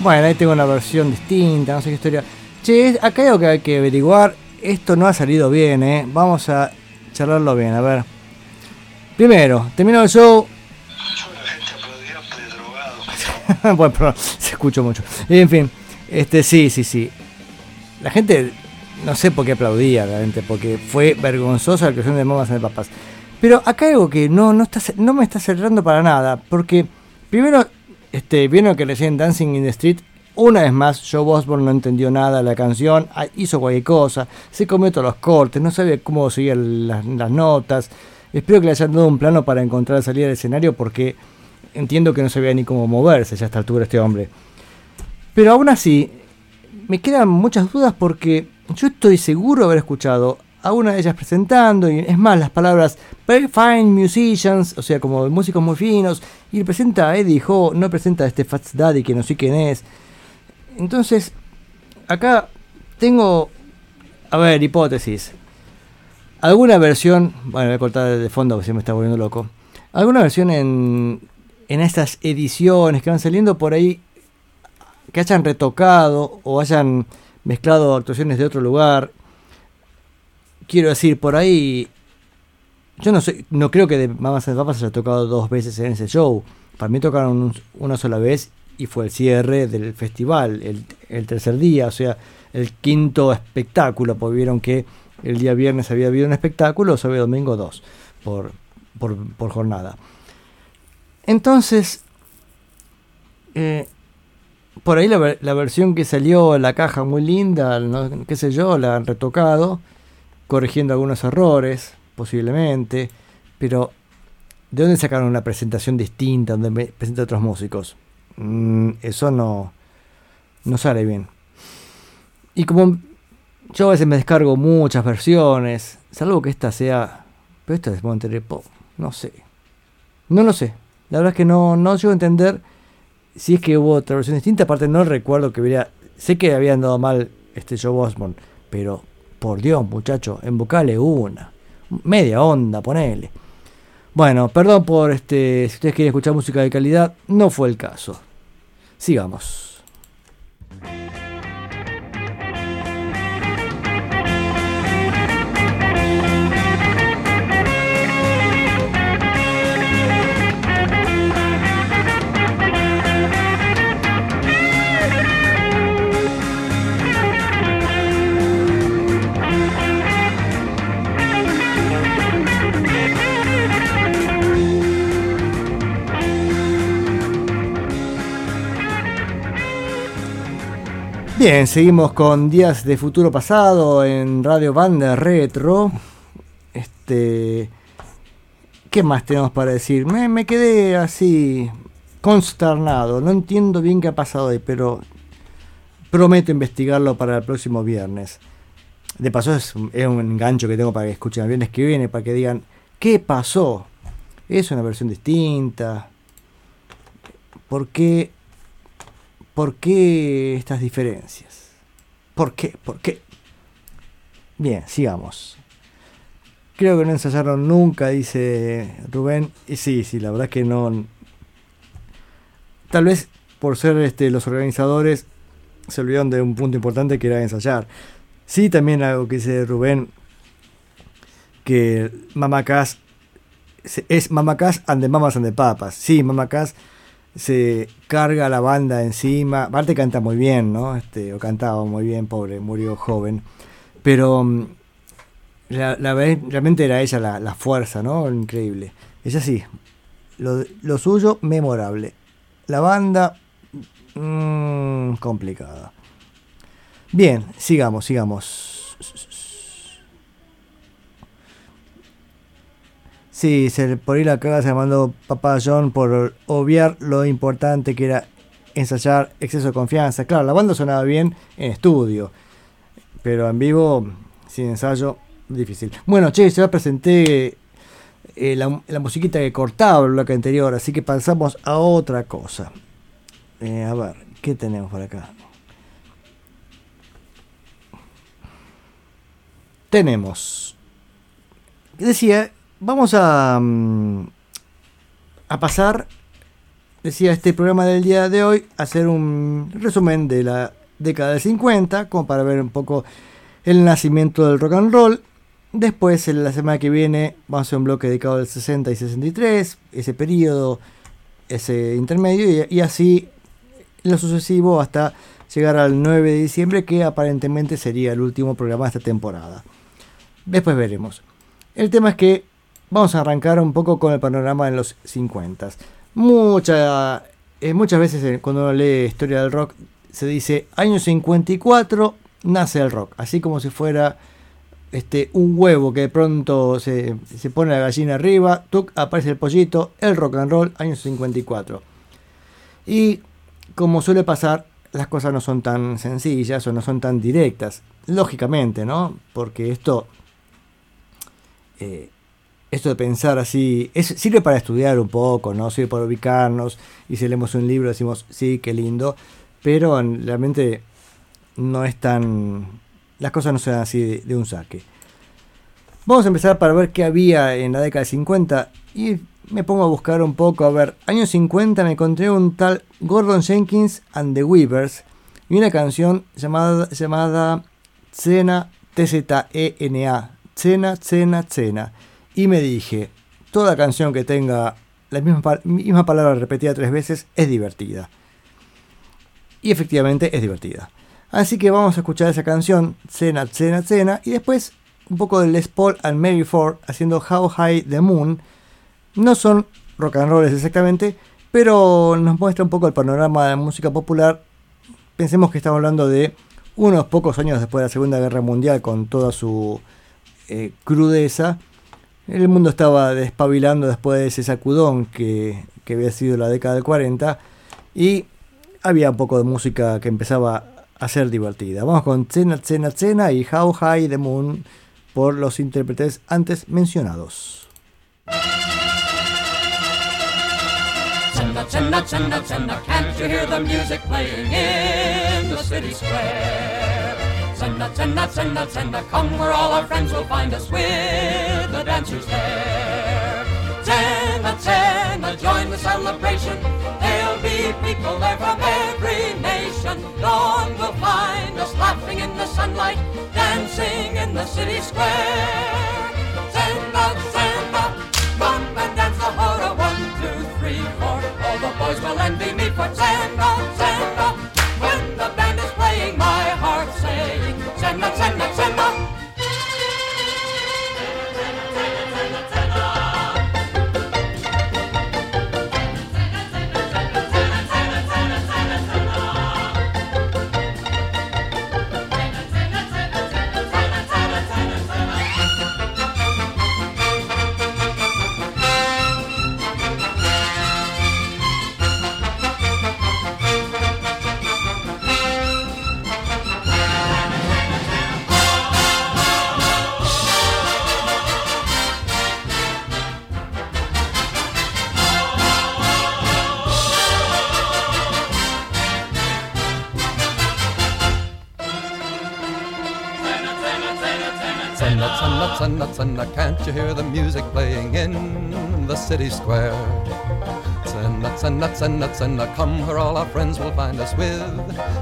Bueno, ahí tengo una versión distinta, no sé qué historia. Che, acá hay algo que hay que averiguar. Esto no ha salido bien, ¿eh? Vamos a charlarlo bien, a ver. Primero, terminó el show. [LAUGHS] bueno, pero se escuchó mucho. En fin, este sí, sí, sí. La gente, no sé por qué aplaudía realmente, porque fue vergonzosa la actuación de Mamas de Papas. Pero acá hay algo que no, no, está, no me está cerrando para nada, porque primero, este, vieron que recién Dancing in the Street, una vez más, Joe Osborne no entendió nada de la canción, ah, hizo cualquier cosa, se comió todos los cortes, no sabía cómo seguir las, notas. Espero que le hayan dado un plano para encontrar salida del escenario, porque entiendo que no sabía ni cómo moverse ya a esta altura este hombre. Pero aún así, me quedan muchas dudas porque yo estoy seguro de haber escuchado a una de ellas presentando, y es más, las palabras fine musicians, o sea, como músicos muy finos, y presenta a Eddie Ho, no presenta a este Fats Daddy que no sé quién es. Entonces, acá tengo, a ver, hipótesis. Alguna versión, bueno, voy a cortar de fondo porque se me está volviendo loco. Alguna versión en, en estas ediciones que van saliendo por ahí que hayan retocado o hayan mezclado actuaciones de otro lugar. Quiero decir, por ahí. Yo no sé, no creo que de Mamas and Papas haya tocado dos veces en ese show. Para mí tocaron un- una sola vez y fue el cierre del festival, el, tercer día, o sea, el quinto espectáculo, porque vieron que el día viernes había habido un espectáculo, sábado y domingo dos, por, jornada. Entonces, eh, por ahí la, ver- la versión que salió la caja muy linda, qué sé yo, la han retocado, corrigiendo algunos errores, posiblemente, pero ¿de dónde sacaron una presentación distinta donde me presentan otros músicos? Mm, eso no, no sale bien. Y como yo a veces me descargo muchas versiones, salvo que esta sea, pero esta es Monterrey Pop, no sé. No lo sé. La verdad es que no, no llego a entender si es que hubo otra versión distinta. Aparte no recuerdo que hubiera... Sé que habían dado mal este Joe Osborne, pero por Dios, muchacho, en vocales una. Media onda, ponele. Bueno, perdón por este... Si ustedes quieren escuchar música de calidad, no fue el caso. Sigamos. Bien, seguimos con Días de Futuro Pasado en Radio Banda Retro. Este. ¿Qué más tenemos para decir? Me, quedé así consternado. No entiendo bien qué ha pasado ahí, pero prometo investigarlo para el próximo viernes. De paso, es un engancho que tengo para que escuchen el viernes que viene, para que digan, ¿qué pasó? Es una versión distinta. ¿Por qué ¿Por qué estas diferencias? ¿Por qué? ¿Por qué? Bien, sigamos. Creo que no ensayaron nunca, dice Rubén. Y sí, sí, la verdad es que no. Tal vez por ser este, los organizadores se olvidaron de un punto importante que era ensayar. Sí, también algo que dice Rubén, que Mama Cass se- es Mama Cass and the Mamas and the Papas. Sí, Mama Cass se carga la banda encima. Aparte canta muy bien, ¿no? Este, o cantaba muy bien, pobre, murió joven. Pero mm, la- la realmente era ella la, la fuerza, ¿no? Increíble. Ella sí, lo, lo suyo, memorable. La banda, mm, complicada. Bien, sigamos, sigamos. Sí, se, por ahí la caga se mandó papá John por obviar lo importante que era ensayar exceso de confianza. Claro, la banda sonaba bien en estudio, pero en vivo, sin ensayo, difícil. Bueno, che, ya presenté eh, la, la musiquita que cortaba el bloque anterior, así que pasamos a otra cosa. Eh, a ver, ¿qué tenemos por acá? Tenemos. Decía, vamos a, mm, a pasar decía este programa del día de hoy, hacer un resumen de la década del 50, como para ver un poco el nacimiento del rock and roll. Después, en la semana que viene, vamos a hacer un bloque dedicado al 60 y 63, ese periodo, ese intermedio, y, y así lo sucesivo hasta llegar al 9 de diciembre, que aparentemente sería el último programa de esta temporada. Después veremos. El tema es que vamos a arrancar un poco con el panorama en los 50. Mucha, eh, muchas veces eh, cuando uno lee historia del rock se dice año 54 nace el rock, así como si fuera este, un huevo que de pronto se, se pone la gallina arriba, tuc, aparece el pollito, el rock and roll, año 54. Y como suele pasar, las cosas no son tan sencillas o no son tan directas, lógicamente, ¿no? Porque esto, eh, esto de pensar así, sirve para estudiar un poco, ¿no? Sirve para ubicarnos y si leemos un libro decimos, sí, qué lindo, pero en- realmente no es tan... Las cosas no se dan así de, de un saque. Vamos a empezar para ver qué había en la década de 50 y me pongo a buscar un poco, a ver, años 50 me encontré un tal Gordon Jenkins and the Weavers y una canción llamada, llamada Cena, T-Z-E-N-A, Cena, Cena, Cena. Y me dije, toda canción que tenga la misma, pa- misma palabra repetida tres veces es divertida. Y efectivamente es divertida. Así que vamos a escuchar esa canción, Cena, Cena, Cena, y después un poco de Les Paul and Mary Ford haciendo How High the Moon. No son rock and rolls exactamente, pero nos muestra un poco el panorama de la música popular. Pensemos que estamos hablando de unos pocos años después de la Segunda Guerra Mundial con toda su eh, crudeza. El mundo estaba despabilando después de ese sacudón que, que había sido la década del 40 y había un poco de música que empezaba a ser divertida. Vamos con Cena, Cena, Cena y How High the Moon por los intérpretes antes mencionados. Can't you hear the music playing in the city square? Chenna, chenna, chenna, chenna, come where all our friends will find us with the dancers there. Chenna, chenna, join the celebration. There'll be people there from every nation. Dawn will find us laughing in the sunlight, dancing in the city square. Chenna, chenna, come and dance the hora. One, two, three, four. All the boys will envy me for chenna. When 什么？Chenna, chenna, chenna. Zenna, zenna, zenna, zenna, can't you hear the music playing in the city square? Zenna, zenna, zenna, zenna, come where all our friends will find us with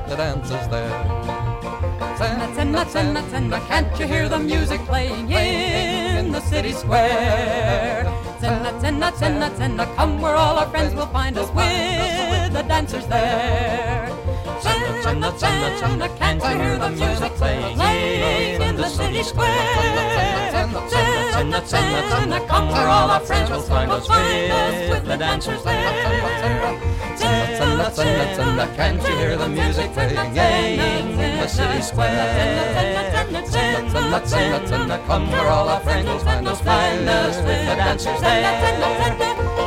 the dancers there. Zenna, zenna, zenna, zenna, can't you hear the music playing in the city square? Zenna, zenna, zenna, zenna, come where all our friends will find us with the dancers there. Zenna, zenna, zenna, can't you hear the music playing in the city square? Zenna, zenna, zenna, come where all our friends will find us with the dancers there. Zenna, zenna, zenna, can't you hear the music playing in the city square? Zenna, zenna, zenna, come where all our friends will find us with the dancers there.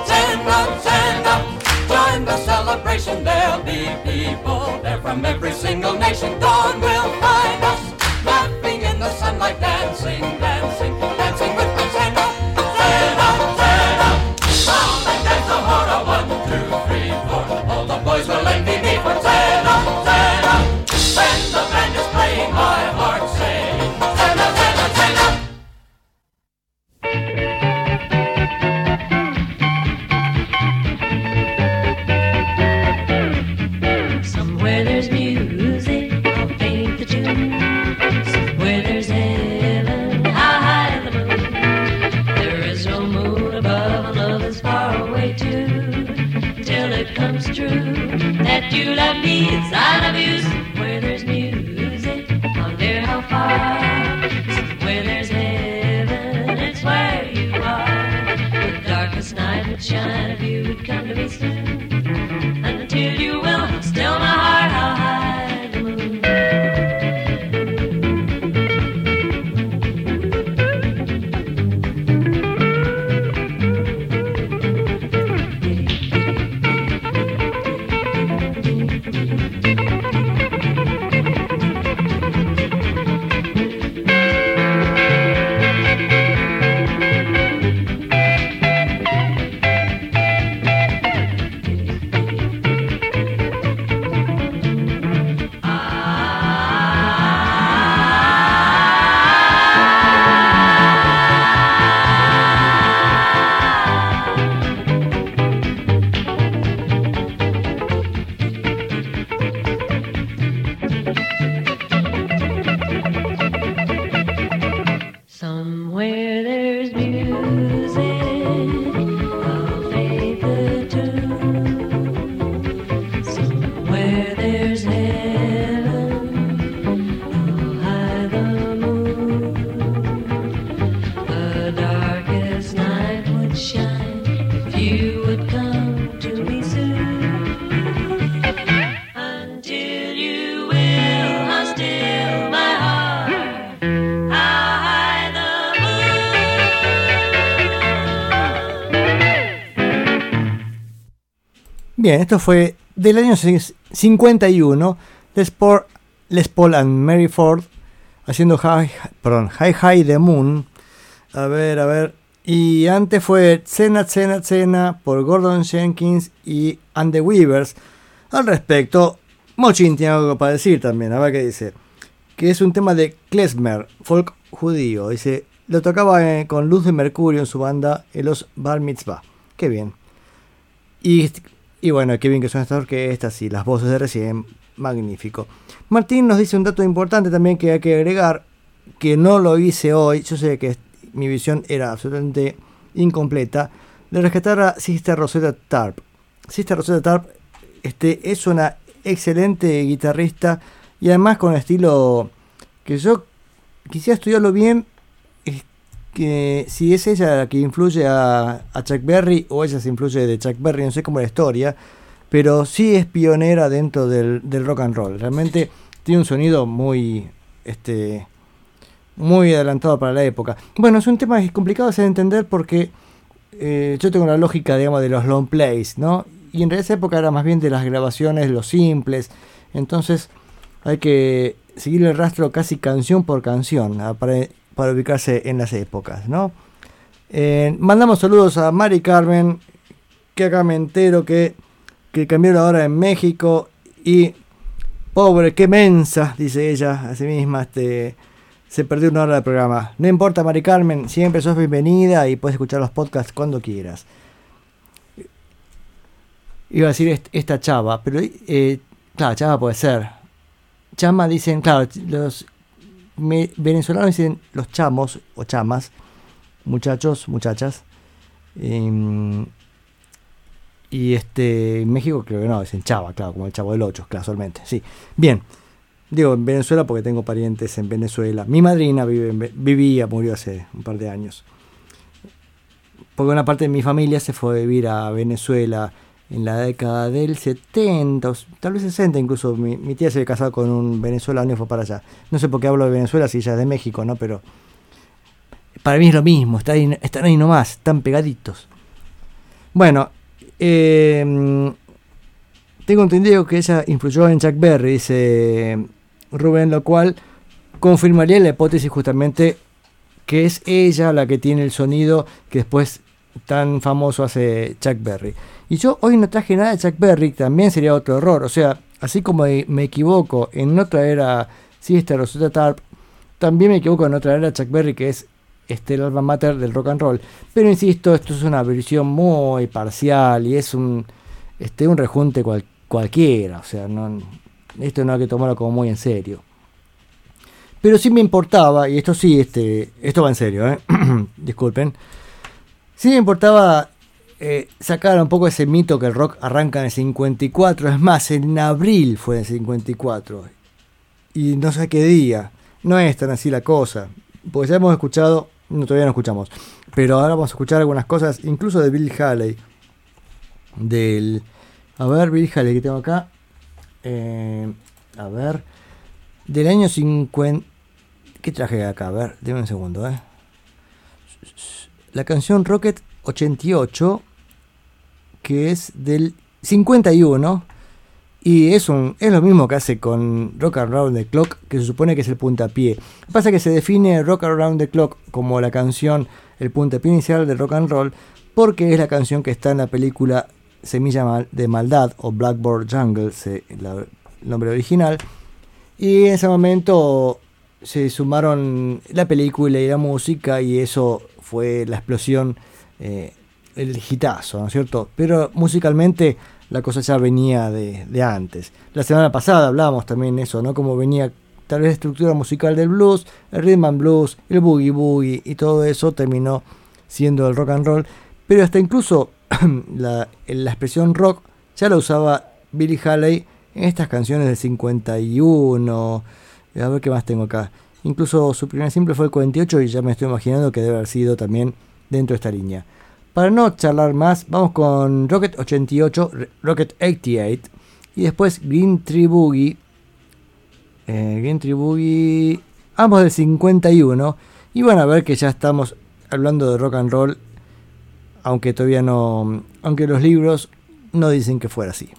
Zenna, Zenna, join the celebration. There'll be people there from every single nation. Dawn will find us laughing in the sunlight, dancing, dancing, needs. I love you Bien, esto fue del año 51, Les Paul, Les Paul and Mary Ford haciendo High, perdón, High High the Moon. A ver, a ver. Y antes fue Cena, Cena, Cena por Gordon Jenkins y And the Weavers. Al respecto, Mochin tiene algo para decir también, a ver qué dice. Que es un tema de klezmer, folk judío. Dice, lo tocaba eh, con Luz de Mercurio en su banda en los Bar Mitzvah. Qué bien. Y, y bueno, qué bien que son estas orquestas y las voces de recién. Magnífico. Martín nos dice un dato importante también que hay que agregar, que no lo hice hoy. Yo sé que mi visión era absolutamente incompleta. De rescatar a Sister Rosetta Tarp. Sister Rosetta Tarp este, es una excelente guitarrista y además con estilo que yo quisiera estudiarlo bien. Que si es ella la que influye a, a Chuck Berry o ella se influye de Chuck Berry, no sé cómo es la historia, pero sí es pionera dentro del, del rock and roll. Realmente tiene un sonido muy este muy adelantado para la época. Bueno, es un tema complicado de entender porque eh, yo tengo la lógica, digamos, de los long plays, ¿no? Y en esa época era más bien de las grabaciones, los simples. Entonces hay que seguir el rastro casi canción por canción para ubicarse en las épocas, ¿no? Eh, mandamos saludos a Mari Carmen, que acá me entero que, que cambió la hora en México y pobre, qué mensa, dice ella a sí misma, este, se perdió una hora del programa. No importa, Mari Carmen, siempre sos bienvenida y puedes escuchar los podcasts cuando quieras. Iba a decir est- esta chava, pero eh, claro, chava puede ser. Chama dicen, claro, los venezolanos dicen los chamos o chamas, muchachos, muchachas. Em, y este, en México creo que no, dicen chava, claro, como el chavo del 8, casualmente. Sí, bien. Digo, en Venezuela porque tengo parientes en Venezuela. Mi madrina vive vivía, murió hace un par de años. Porque una parte de mi familia se fue a vivir a Venezuela en la década del 70, o s- tal vez 60 incluso. Mi, tía se había casado con un venezolano y fue para allá. No sé por qué hablo de Venezuela si ella es de México, ¿no? Pero para mí es lo mismo, están ahí, nomás, están pegaditos. Bueno, eh, tengo entendido que ella influyó en Chuck Berry, dice Rubén, lo cual confirmaría la hipótesis justamente que es ella la que tiene el sonido que después tan famoso hace Chuck Berry. Y yo hoy no traje nada de Chuck Berry, también sería otro error. O sea, así como me equivoco en no traer a Sister Rosetta Tarp, también me equivoco en no traer a Chuck Berry, que es este, el alma mater del rock and roll. Pero insisto, esto es una versión muy parcial y es un, este, un rejunte cual- cualquiera. O sea, no, esto no hay que tomarlo como muy en serio. Pero sí me importaba, y esto sí, este, esto va en serio, ¿eh? [CLEARS THROAT] disculpen. Sí me importaba eh, sacar un poco ese mito que el rock arranca en el 54. Es más, en abril fue en el 54. Y no sé qué día. No es tan así la cosa. Porque ya hemos escuchado, todavía no escuchamos. Pero ahora vamos a escuchar algunas cosas, incluso de Bill Haley. Del. A ver, Bill Haley que tengo acá. Eh, a ver. Del año 50. ¿Qué traje acá? A ver, dime un segundo, eh. La canción Rocket 88, que es del 51. Y es, un, es lo mismo que hace con Rock Around the Clock, que se supone que es el puntapié. Lo que pasa es que se define Rock Around the Clock como la canción, el puntapié inicial del rock and roll, porque es la canción que está en la película Semilla de Maldad o Blackboard Jungle, el nombre original. Y en ese momento se sumaron la película y la música y eso fue la explosión, eh, el hitazo, ¿no es cierto? Pero musicalmente la cosa ya venía de, antes. La semana pasada hablábamos también eso, ¿no? Como venía tal vez la estructura musical del blues, el rhythm and blues, el boogie boogie y todo eso terminó siendo el rock and roll. Pero hasta incluso [CLEARS THROAT] la, la expresión rock ya la usaba Billy Haley en estas canciones del 51. A ver qué más tengo acá. Incluso su primer simple fue el 48 y ya me estoy imaginando que debe haber sido también dentro de esta línea. Para no charlar más, vamos con Rocket 88, Re- Rocket 88 y después Green Tree Boogie. eh, Green Tree Boogie, ambos del 51. Y van a ver que ya estamos hablando de rock and roll, aunque todavía no, aunque los libros no dicen que fuera así.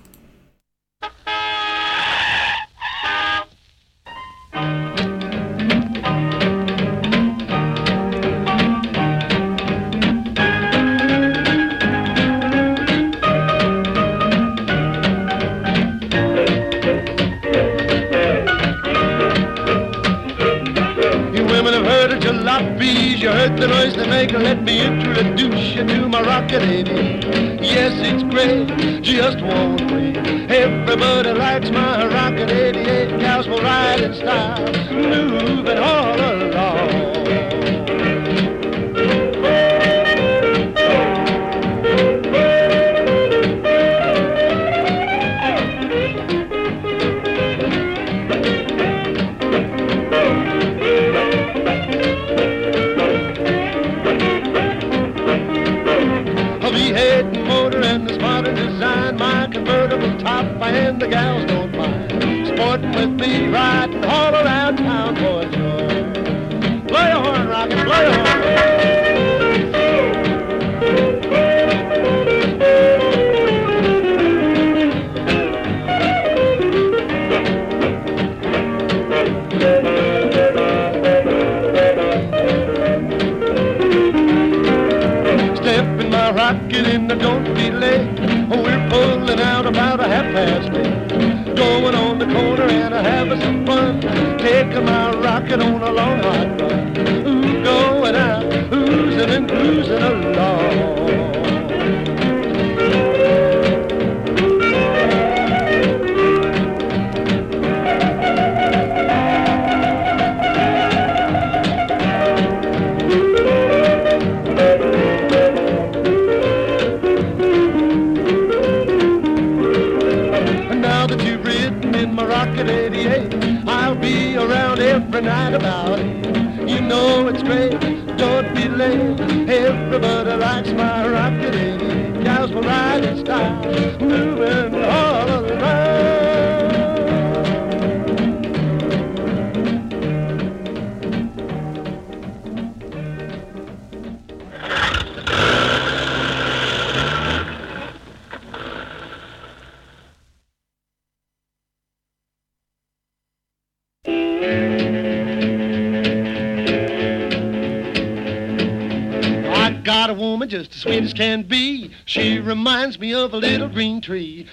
Make. Let me introduce you to my rocket lady. Yes, it's great, just won't wait. Everybody likes my rocket 88. Cows will ride in style, moving all along. My convertible top, and the gals don't mind. Sporting with me, riding all around town for a joy. Blow your horn, rocket, blow your horn. Step in my rocket and don't be late. Pulling out about a half past eight. Going on the corner and having some fun. Taking my rocket on a long hot run. Ooh, going out, oozing and cruising along. Every night about it. You know it's great, don't be late. Everybody likes my Rocket 88. Gals will ride in style, moving all around.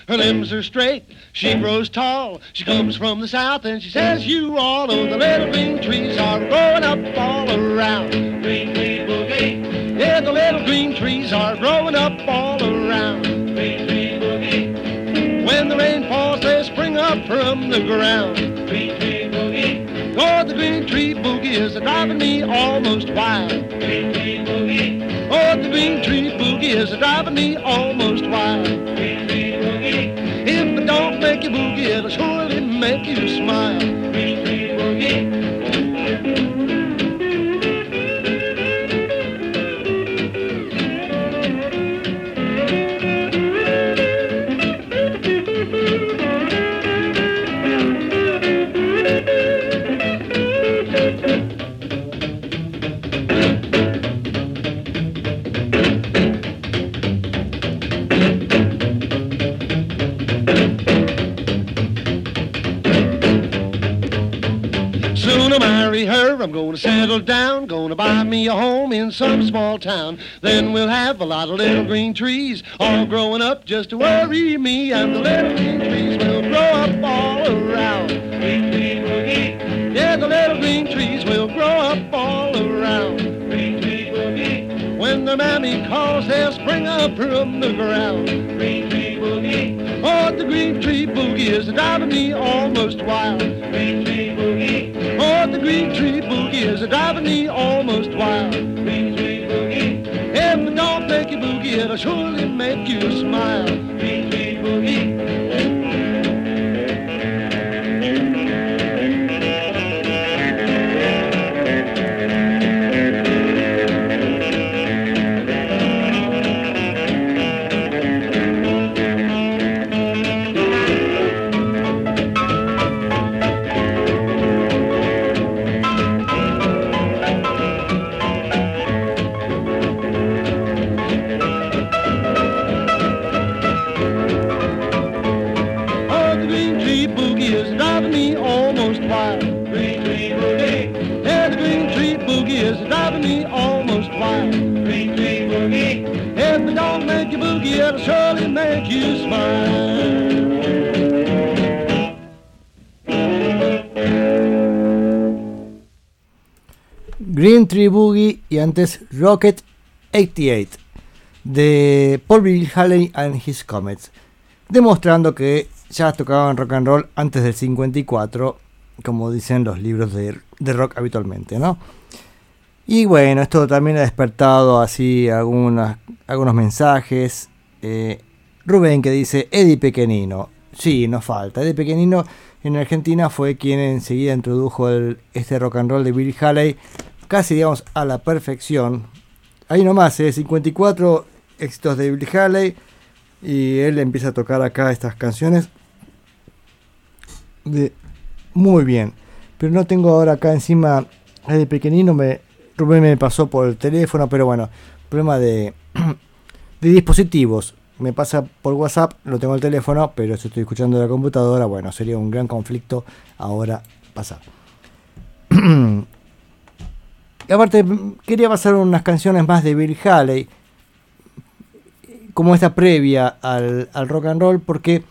Her limbs are straight, she grows tall. She comes from the south and she says, You all know the little green trees are growing up all around. Green tree boogie. Yeah, the little green trees are growing up all around. Green tree boogie. When the rain falls, they spring up from the ground. Green tree boogie. Oh, the green tree boogie is driving me almost wild. Green tree boogie. Oh, Oh, the green tree boogie is driving me almost wild. Green don't make you boogie, it'll surely make you smile. Settle down, gonna buy me a home in some small town. Then we'll have a lot of little green trees, all growing up just to worry me, and the little green trees will grow up all around. Green boogie. Yeah, the little green trees will grow up all around. Green boogie. When the mammy calls, they'll spring up from the ground. Green tree boogie. Oh, the green tree boogie is driving me almost wild. Green tree boogie. Oh, the green tree boogie is driving me almost wild. Green tree boogie. If it don't make you boogie, it'll surely make you smile. Green tree boogie. Green Tree Boogie y antes Rocket 88 de Paul Bill Haley and His Comets, demostrando que ya tocaban rock and roll antes del 54, como dicen los libros de, rock habitualmente, ¿no? Y bueno, esto también ha despertado así algunos mensajes. Eh, Rubén que dice Eddie Pequenino. Sí, nos falta. Eddie Pequenino en Argentina fue quien enseguida introdujo este rock and roll de Bill Haley casi digamos a la perfección. Ahí nomás, ¿eh? 54 éxitos de Bill Haley y él empieza a tocar acá estas canciones de muy bien. Pero no tengo ahora acá encima el pequeñino me Rubén me pasó por el teléfono, pero bueno, problema de [CLEARS THROAT] de dispositivos. Me pasa por WhatsApp, lo tengo el teléfono, pero si estoy escuchando la computadora, bueno, sería un gran conflicto ahora pasar. [CLEARS THROAT] Y aparte, quería pasar unas canciones más de Bill Haley, como esta previa al, al rock and roll, porque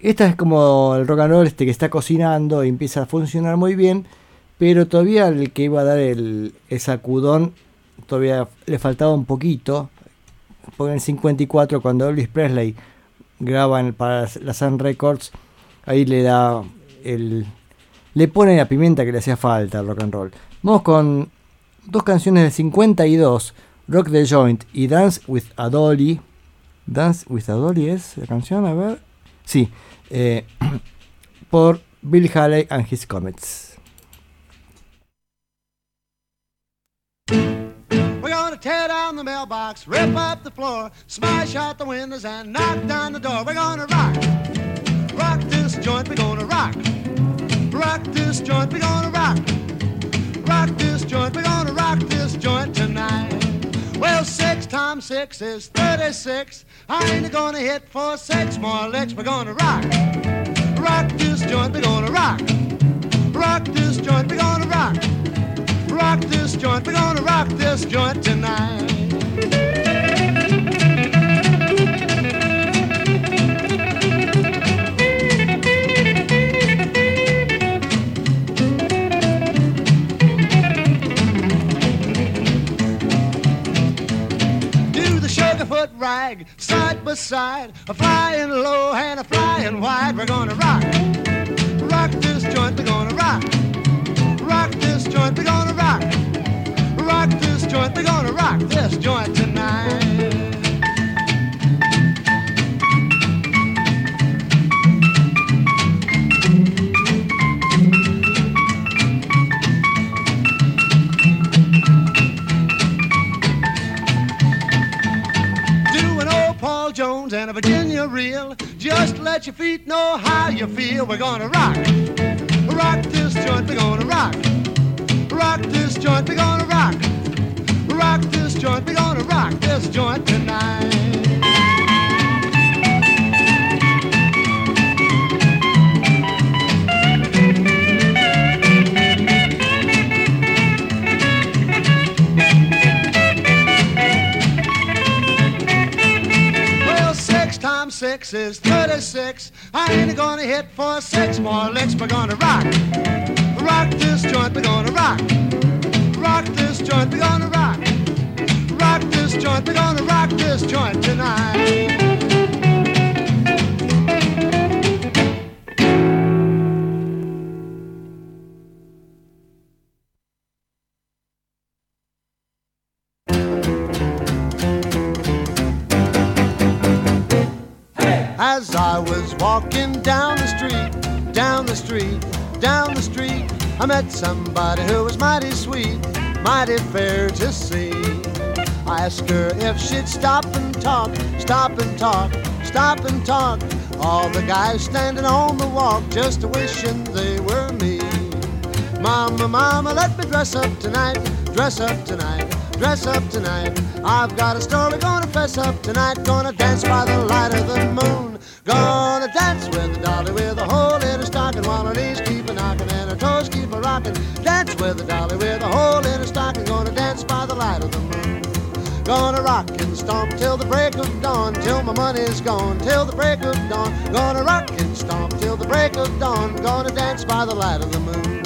esta es como el rock and roll este que está cocinando y empieza a funcionar muy bien, pero todavía el que iba a dar el, el sacudón, todavía le faltaba un poquito. Porque en el 54, cuando Elvis Presley graba para la Sun Records, ahí le da el. le pone la pimienta que le hacía falta al rock and roll. Vamos con dos canciones del 52, Rock the Joint y Dance with a Dolly. Dance with a Dolly es la canción, a ver. Sí, eh, [CLEARS THROAT] por Bill Haley and His Comets. We're gonna tear down the mailbox, rip up the floor, smash out the windows, and knock down the door. We're gonna rock, rock this joint. We're gonna rock, rock this joint. We're gonna rock, rock this joint. We're gonna rock this joint tonight. Well, six times six is thirty-six. I ain't gonna hit for six more licks. We're gonna rock, rock this joint. We're gonna rock, rock this joint. We're gonna rock rock this joint. We're gonna rock this joint tonight. Side by side, a flying low and a flying wide. We're gonna rock, rock this joint. We're gonna rock rock this joint, we're gonna rock. Rock this joint, we're gonna rock this joint tonight. Virginia reel. Just let your feet know how you feel. We're gonna rock. Rock this joint, we're gonna rock. Rock this joint, we're gonna rock. Rock this joint, we're gonna rock this joint tonight. Six is 36. I ain't gonna hit for six more licks. We're gonna rock. Rock this joint, we're gonna rock. Rock this joint, we're gonna rock. Rock this joint, we're gonna rock this joint tonight. As I was walking down the street, down the street, down the street, I met somebody who was mighty sweet, mighty fair to see. I asked her if she'd stop and talk, stop and talk, stop and talk. All the guys standing on the walk just wishing they were me. Mama, mama, let me dress up tonight, dress up tonight, dress up tonight. I've got a story gonna fess up tonight, gonna dance by the light of the moon. Gonna dance with the dolly with a hole in her stocking while her knees keep a knocking and her toes keep a rocking. Dance with the dolly with a hole in her stocking, gonna dance by the light of the moon. Gonna rock and stomp till the break of dawn, till my money's gone, till the break of dawn. Gonna rock and stomp till the break of dawn, gonna dance by the light of the moon.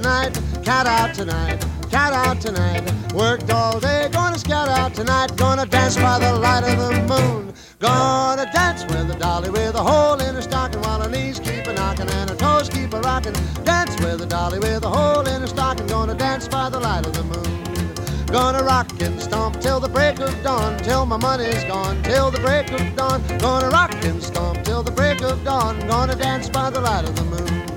Tonight, cat out tonight, cat out tonight. Worked all day, gonna scout out tonight, gonna dance by the light of the moon. Gonna dance with a dolly with a hole in her stocking while her knees keep a knocking and her toes keep a rocking. Dance with a dolly with a hole in her stocking, gonna dance by the light of the moon. Gonna rock and stomp till the break of dawn, till my money's gone, till the break of dawn. Gonna rock and stomp till the break of dawn, gonna dance by the light of the moon.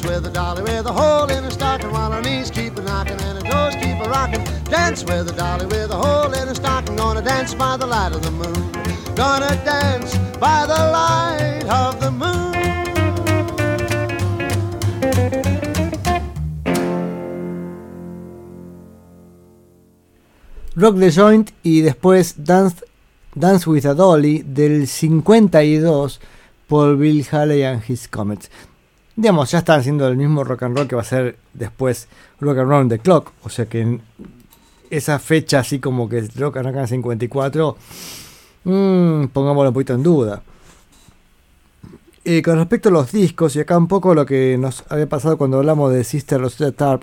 Dance with a dolly with a hole in her stocking while her knees keep a knocking and her toes keep a rocking. Dance with a dolly with a hole in her stocking. Gonna dance by the light of the moon. Gonna dance by the light of the moon. Rock the Joint y después Dance, Dance with a Dolly del 52 por Bill Haley and His Comets. Digamos, ya están haciendo el mismo rock and roll que va a ser después Rock and Roll on the Clock. O sea que en esa fecha, así como que es Rock and Roll en 54, mm, pongámoslo un poquito en duda. Eh, con respecto a los discos, y acá un poco lo que nos había pasado cuando hablamos de Sister Rosetta Tarp,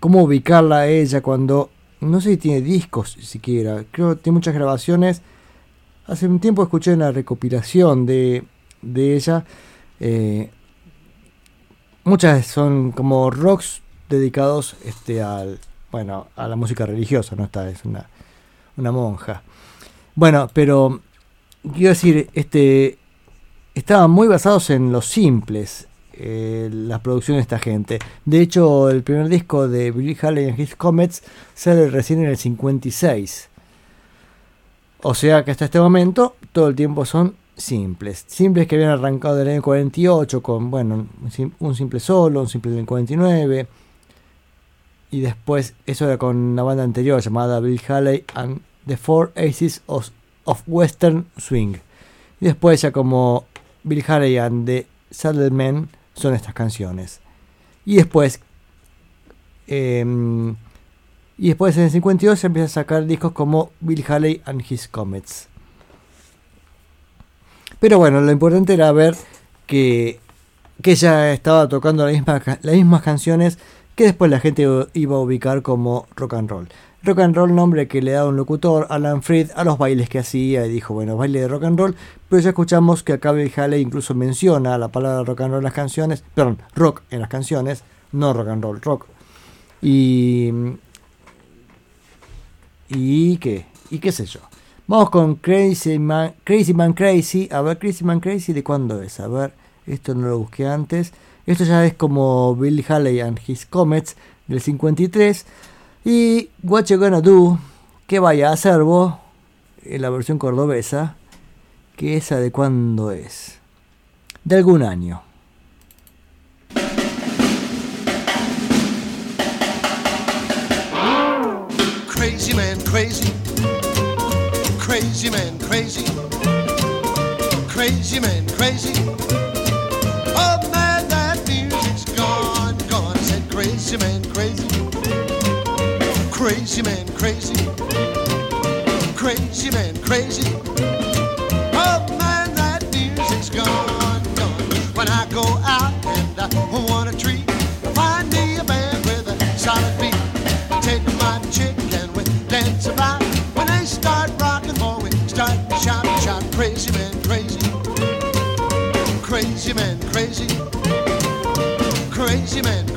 cómo ubicarla a ella cuando no sé si tiene discos siquiera, creo que tiene muchas grabaciones. Hace un tiempo escuché una recopilación de, de ella. eh, muchas son como rocks dedicados este, al, bueno, a la música religiosa, ¿no? Esta es una, monja. Bueno, pero quiero decir, este, estaban muy basados en los simples, eh, las producciones de esta gente. De hecho, el primer disco de Billy Haley and His Comets sale recién en el 56. O sea que hasta este momento todo el tiempo son simples. Simples que habían arrancado del año 48 con, bueno, un sim- un simple solo, un simple del 49. Y después, eso era con una banda anterior llamada Bill Haley and The Four Aces of, of Western Swing. Y después ya como Bill Haley and the Saddlemen son estas canciones. Y después, em, y después en el 52 se empieza a sacar discos como Bill Haley and His Comets. Pero bueno, lo importante era ver que, que ella estaba tocando las mismas canciones que después la gente iba a ubicar como rock and roll. Rock and roll, nombre que le da un locutor, Alan Freed, a los bailes que hacía y dijo, bueno, baile de rock and roll, pero ya escuchamos que acá Bill Haley incluso menciona la palabra rock and roll en las canciones, perdón, rock en las canciones, no rock and roll, rock. Y... ¿Y qué? ¿Y qué sé yo? Vamos con Crazy Man, Crazy Man Crazy. A ver, Crazy Man Crazy, ¿de cuándo es? A ver, esto no lo busqué antes. Esto ya es como Bill Haley and His Comets del 53. Y What You Gonna Do, que vaya a hacer vos, en la versión cordobesa, que esa de cuándo es. De algún año. Crazy man, crazy. Crazy man, crazy. Crazy man, crazy. Oh man, that music's gone, gone. I said crazy man, crazy. Crazy man, crazy. Crazy man, crazy. Crazy man, crazy. Crazy man, crazy. Man,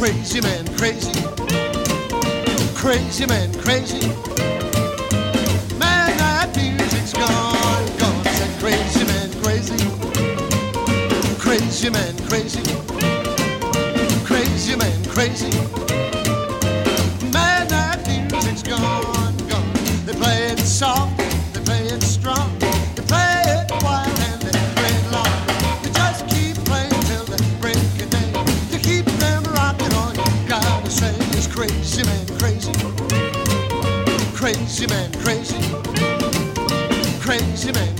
Crazy man, crazy. Crazy man, crazy. Man, that music's gone, gone. Said crazy man, crazy. Crazy man, crazy. Crazy man, crazy. Crazy man, crazy. Crazy man,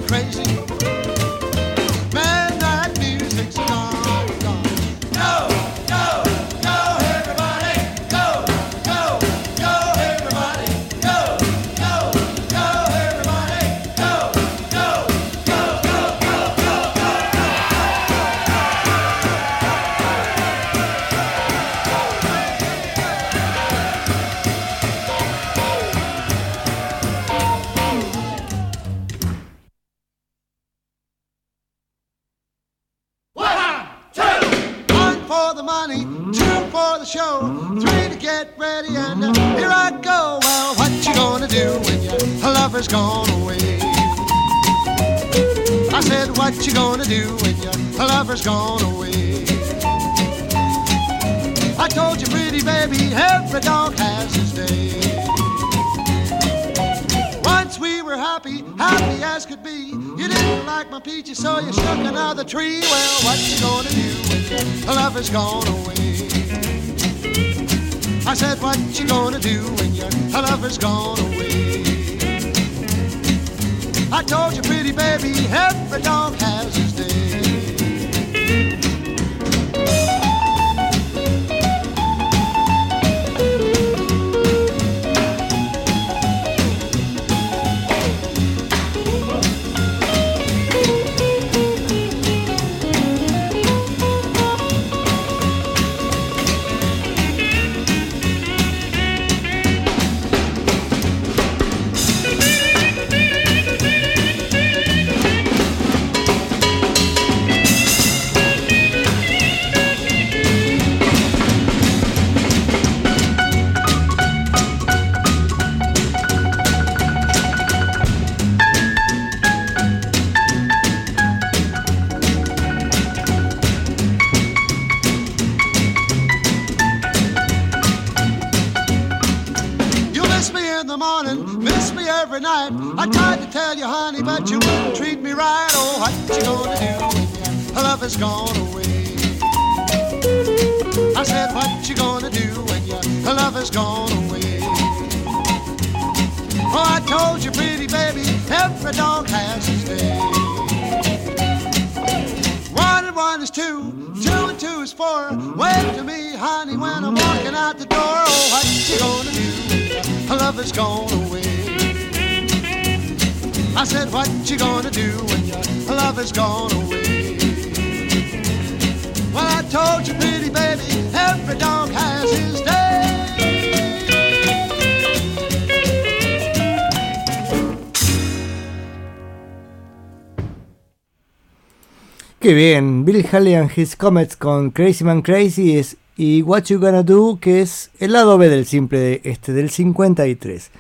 Haley and His Comets con Crazy Man Crazy es, y What You Gonna Do, que es el lado B del simple de este, del 53.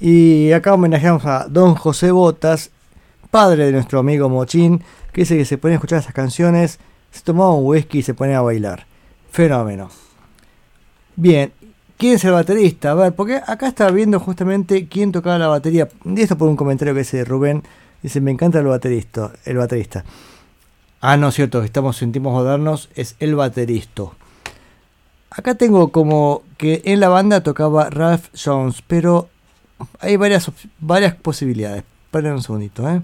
Y acá homenajeamos a Don José Botas, padre de nuestro amigo Mochín, que dice que se pone a escuchar esas canciones, se tomaba un whisky y se pone a bailar. Fenómeno. Bien, ¿quién es el baterista? A ver, porque acá estaba viendo justamente quién tocaba la batería. Y esto por un comentario que hace Rubén. Dice, me encanta el baterista. El baterista. Ah, no, cierto, estamos en tiempos modernos, es el baterista. Acá tengo como que en la banda tocaba Ralph Jones, pero hay varias, varias posibilidades. Esperen un segundito, ¿eh?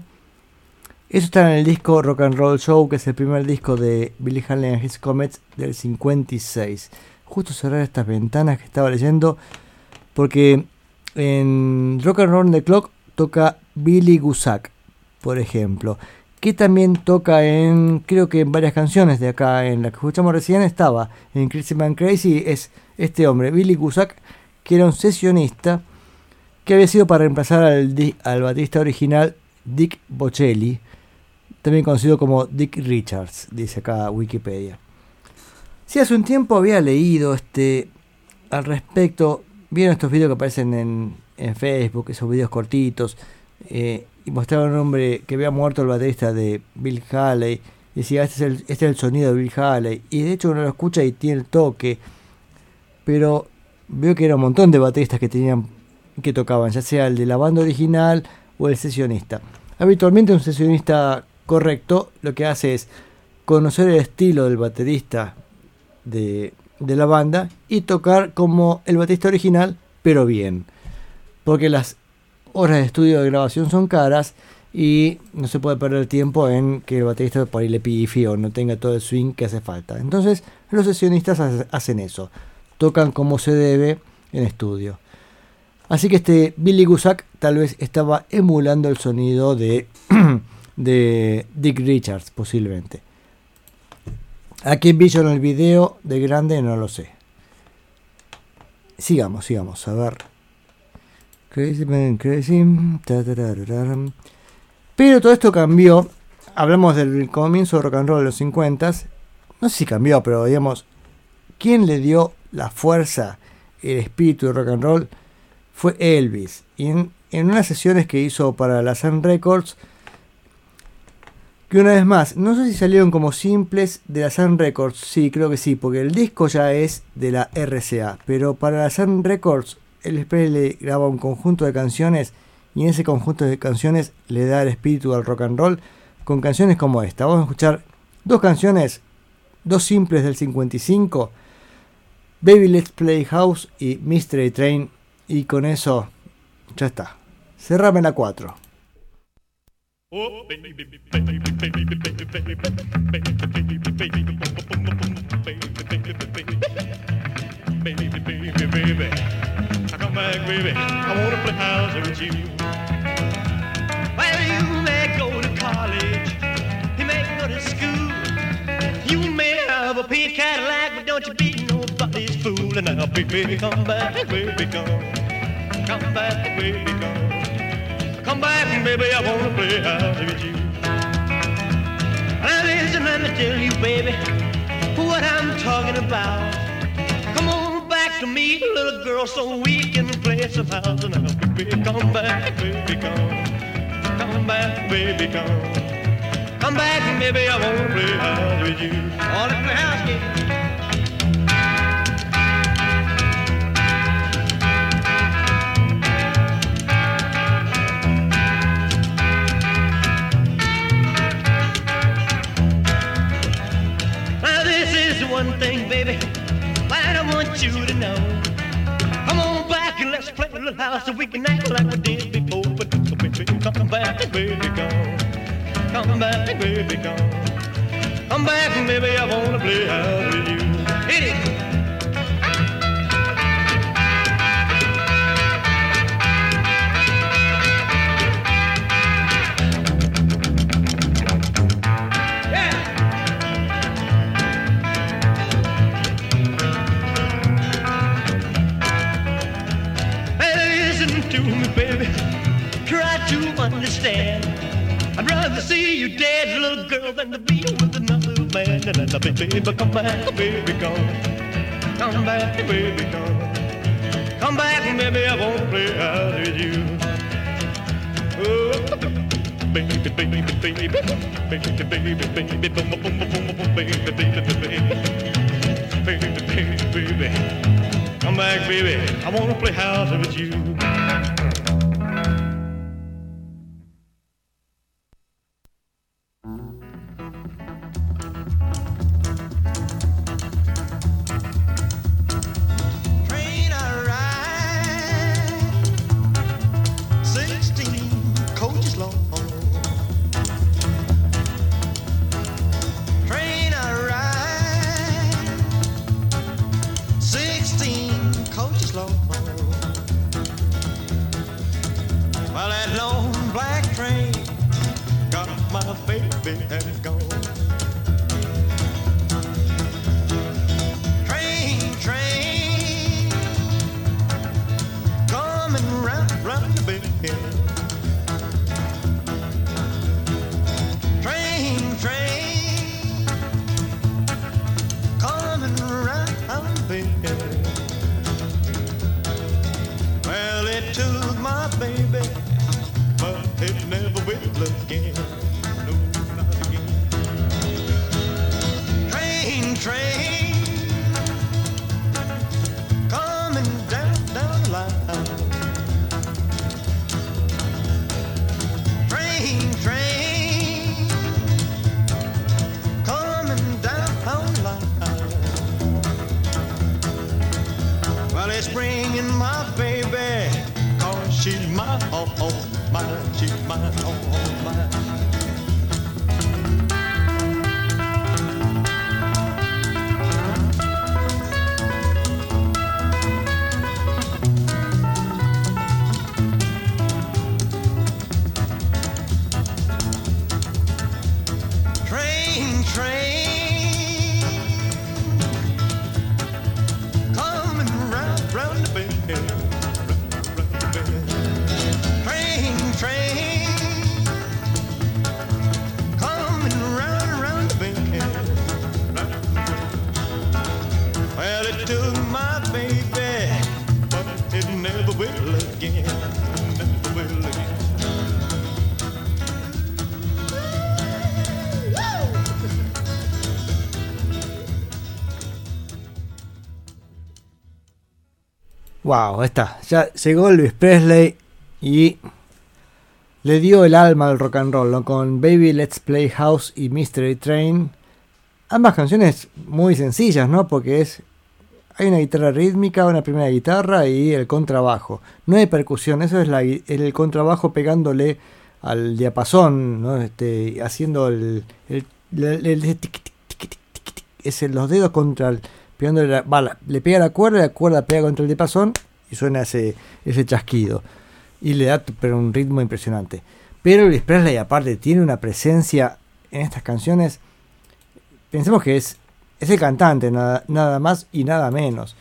Eso está en el disco Rock and Roll Show, que es el primer disco de Billy Haley and His Comets del 56. Justo cerrar estas ventanas que estaba leyendo, porque en Rock and Roll the Clock toca Billy Gusak, por ejemplo, que también toca en, creo que en varias canciones de acá, en la que escuchamos recién estaba, en Crazy Man Crazy, es este hombre, Billy Gusak, que era un sesionista, que había sido para reemplazar al, al batista original Dick Bocelli, también conocido como Dick Richards, dice acá Wikipedia. Sí, hace un tiempo había leído este al respecto, vieron estos videos que aparecen en, en Facebook, esos videos cortitos, eh, y mostraron un hombre que había muerto el baterista de Bill Haley, decía, este es, el, este es el sonido de Bill Haley, y de hecho uno lo escucha y tiene el toque, pero veo que era un montón de bateristas que tenían que tocaban, ya sea el de la banda original o el sesionista. Habitualmente un sesionista correcto lo que hace es conocer el estilo del baterista de, de la banda y tocar como el baterista original, pero bien. Porque las horas de estudio de grabación son caras y no se puede perder tiempo en que el baterista por ahí le pifie o no tenga todo el swing que hace falta. Entonces los sesionistas hace- hacen eso, tocan como se debe en estudio. Así que este Billy Gusak tal vez estaba emulando el sonido de, [CLEARS THROAT] de Dick Richards, posiblemente. A quién vi en el video de grande no lo sé. Sigamos, sigamos, a ver. Crazy Man, crazy. Pero todo esto cambió. Hablamos del comienzo de rock and roll de los 50 No sé si cambió, pero digamos, ¿quién le dio la fuerza, el espíritu de rock and roll? Fue Elvis. Y en, en unas sesiones que hizo para la Sun Records, que una vez más, no sé si salieron como simples de la Sun Records, sí, creo que sí, porque el disco ya es de la RCA, pero para la Sun Records, Elvis Presley graba un conjunto de canciones y en ese conjunto de canciones le da el espíritu al rock and roll con canciones como esta. Vamos a escuchar dos canciones, dos simples del 55, Baby Let's Play House y Mystery Train, y con eso ya está. Cerrame la 4. Oh, baby, baby, baby, back, baby. I wanna play house with you. Well, you may go to college, you may go to school. You may have a pink Cadillac, but don't you be nobody's fool. And now, baby, come back, baby, come. Come back, baby, come. Come back, baby, I wanna play house with you. Now listen, let me tell you, baby, what I'm talking about. Come on to meet a little girl, so we can play some house now. Baby, come back, baby, come. Come back, baby, come. Come back, baby, I won't play house with you. All in the house, yeah. one thing, baby but I want you to know. Come on back and let's play a little house so we can act like we did before. But baby, come back, baby, come, Come back, baby, come, Come back, baby, I wanna play house with you. Hit it. Understand. I'd rather see you dead, little girl, than to be with another man. And then, baby, come back, baby, come. Come back, baby, come. Come back, baby, I wanna play out with you. Oh, baby, baby, baby, baby, baby, baby, baby, boom, boom, boom, boom, boom, baby, baby, baby, baby, baby, baby. Come back, baby. I wanna play house with you. Wow, está. Ya llegó Elvis Presley y le dio el alma al rock and roll, ¿no? Con Baby Let's Play House y Mystery Train. Ambas canciones muy sencillas, ¿no? Porque es hay una guitarra rítmica, una primera guitarra y el contrabajo. No hay percusión, eso es el contrabajo pegándole al diapasón, ¿no? Este, haciendo el, el, el- el tic, tic, tic, es los dedos contra el, le pega la cuerda, la cuerda pega contra el diapasón y suena ese, ese chasquido. Y le da pero un ritmo impresionante. Pero Elvis Presley aparte tiene una presencia en estas canciones. Pensemos que es, es el cantante, nada, nada más y nada menos.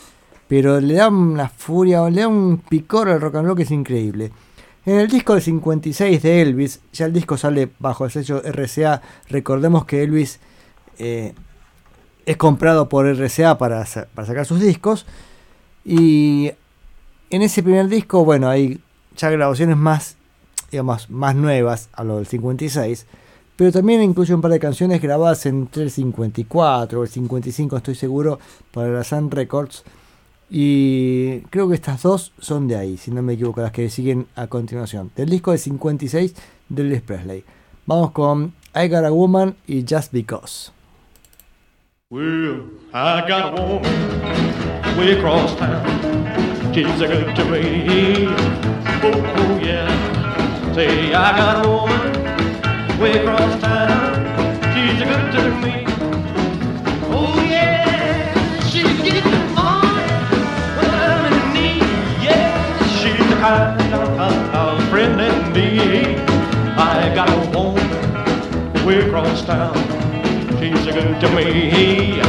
Pero le da una furia, le da un picor al rock and roll que es increíble. En el disco del 56 de Elvis, ya el disco sale bajo el sello RCA. Recordemos que Elvis eh, es comprado por RCA para, para sacar sus discos. Y en ese primer disco, bueno, hay ya grabaciones más, digamos, más nuevas a lo del 56. Pero también incluye un par de canciones grabadas entre el 54 o el 55, estoy seguro, para la Sun Records. Y creo que estas dos son de ahí, si no me equivoco, las que siguen a continuación. Del disco de 56 de Elvis Presley. Vamos con I Got a Woman y Just Because. Well, I got a woman way across town. She's a good to me. Oh, oh yeah. Say, I got a woman way across town. She's a good to me. Oh yeah, when I'm in need. Yeah, she's the kind of, friend me. I got a woman way across town. She's good to me.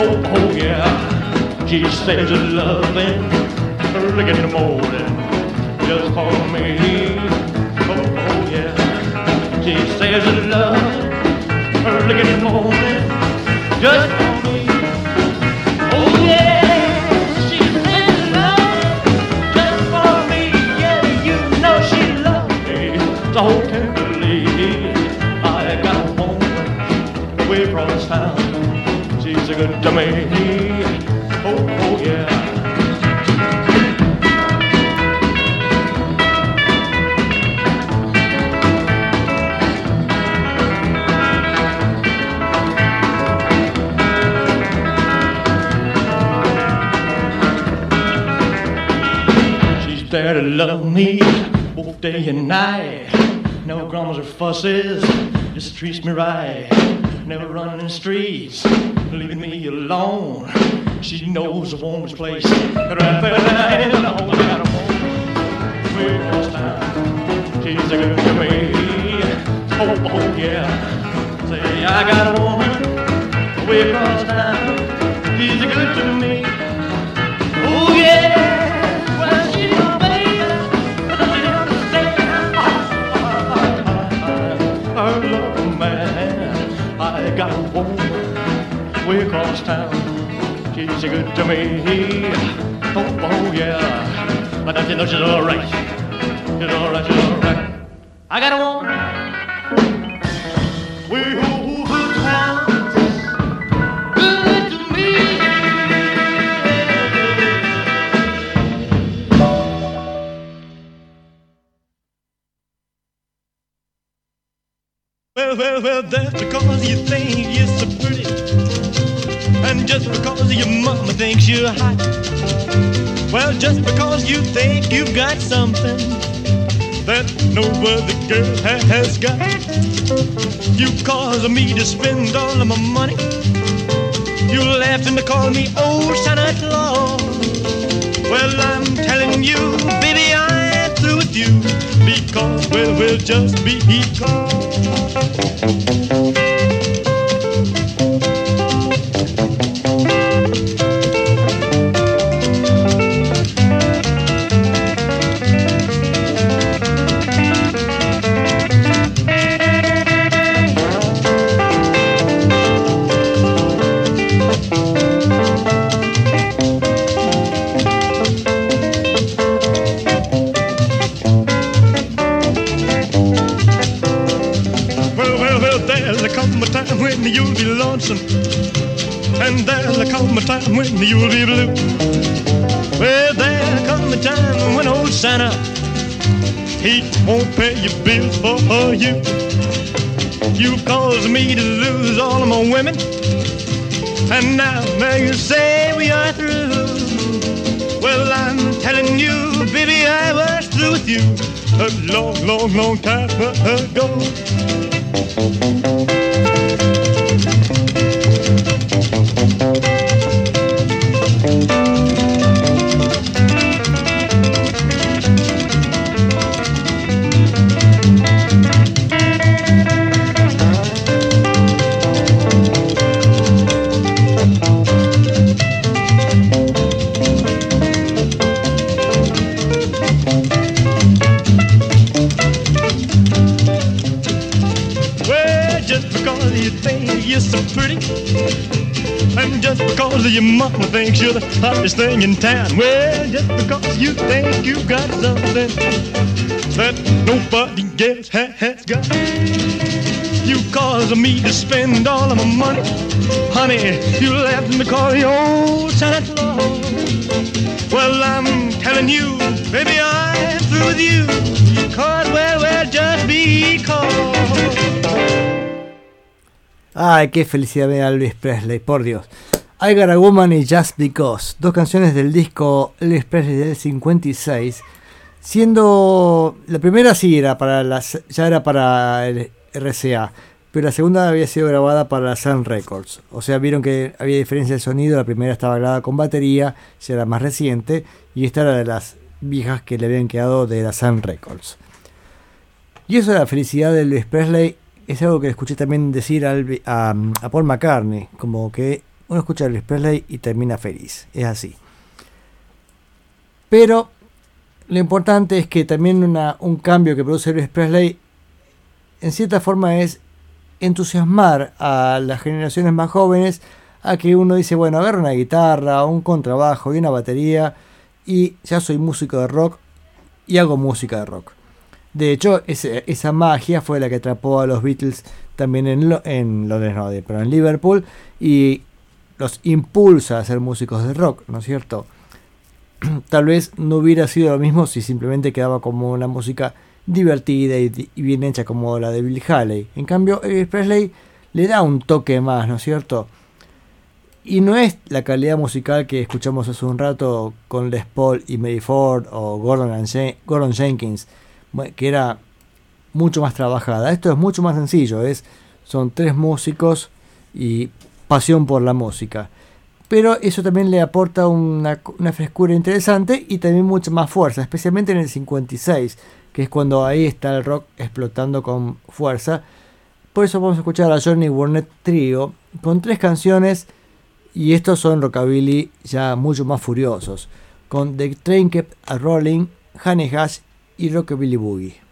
Oh, oh yeah. She says loving early in the morning just for me. Oh, oh yeah. She says love early in the morning just for me. Oh yeah. Good to me. Oh, oh yeah. She's there to love me both day and night. No grumbles or fusses, just treats me right. Never running streets, leaving me alone. She knows a woman's place. Right there in the hole, I got a woman way across town. She's a good to me. Oh, oh yeah. Say I got a woman way across town. She's a good to me. Way across town. She's good to me. Oh, oh yeah. But don't you know she's alright? She's alright, she's alright. I got a woman over town. Good to me. Well, well, well, that's because you think you're so pretty. And just because your mama thinks you're hot. Well, just because you think you've got something that no other girl ha- has got. You cause me to spend all of my money. You laughed and called me old Santa Claus. Well, I'm telling you, baby, I'm through with you. Because, well, we'll just be Well, he won't pay your bills for you. You caused me to lose all of my women. And now, now you say we are through. Well, I'm telling you, baby, I was through with you a long, long, long time ago. Hottest thing in town. Well, just because you think you got something that nobody else ha- has got. You cause me to spend all of my money. Honey, you left me call you old Santa Claus. Well, I'm telling you, baby, I'm through with you. Because, well, well, just because. Ay, qué felicidad da Elvis Presley, por Dios. I Got a Woman y Just Because, dos canciones del disco Elvis Presley del 56, siendo la primera sí era para las, ya era para el RCA, pero la segunda había sido grabada para la Sun Records. O sea, vieron que había diferencia de sonido, la primera estaba grabada con batería, ya era más reciente, y esta era de las viejas que le habían quedado de la Sun Records. Y eso de la felicidad de Elvis Presley es algo que escuché también decir a Paul McCartney, como que uno escucha a Elvis Presley y termina feliz, es así. Pero lo importante es que también un cambio que produce Elvis Presley en cierta forma es entusiasmar a las generaciones más jóvenes a que uno dice, bueno, agarro una guitarra, un contrabajo y una batería y ya soy músico de rock y hago música de rock. De hecho, esa magia fue la que atrapó a los Beatles también en, en Londres, no, pero en Liverpool y los impulsa a ser músicos de rock, ¿no es cierto? [CLEARS THROAT] Tal vez no hubiera sido lo mismo si simplemente quedaba como una música divertida y, bien hecha como la de Bill Haley. En cambio, Elvis Presley le da un toque más, ¿no es cierto? Y no es la calidad musical que escuchamos hace un rato con Les Paul y Mary Ford o Gordon, Jen- Gordon Jenkins, que era mucho más trabajada. Esto es mucho más sencillo, es, son tres músicos y pasión por la música. Pero eso también le aporta una, una frescura interesante y también mucha más fuerza, especialmente en el 56, que es cuando ahí está el rock explotando con fuerza. Por eso vamos a escuchar a Johnny Burnett Trio con tres canciones y estos son rockabilly ya mucho más furiosos, con The Train Kept a Rolling, Honey Hash y Rockabilly Boogie.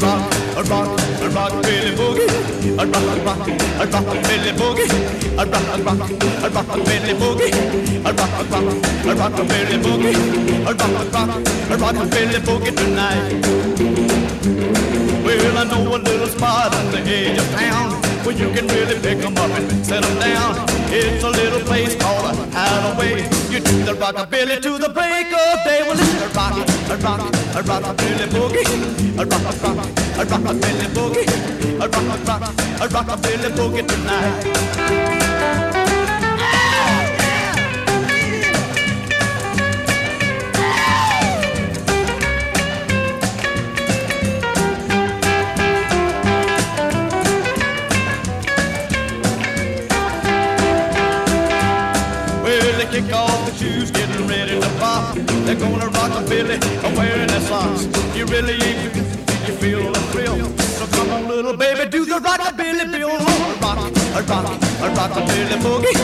Rock, a rock, a rock, Billy Boogie. A rock, a rock, a rock, Billy Boogie. A rock, a rock, a rock, Billy Boogie. A rock, a rock, a rock, Billy Boogie. A rock, a rock, a rock, Billy Boogie tonight. Well, I know a little spot on the edge of town where you can really pick 'em up and set 'em down. It's a little place called a hideaway. You do the rockabilly to the break of day. Well, it's a rock, a rock, a rockabilly boogie. A rock, a rock, a rockabilly boogie. A rock, a rock, a rockabilly boogie tonight. Kick off the shoes, getting ready to pop. They're gonna rock a billy, wearing their socks. You really ain't you feel the thrill. So come on, little baby, do the rockabilly bill. A rock, a rock, a rockabilly boogie.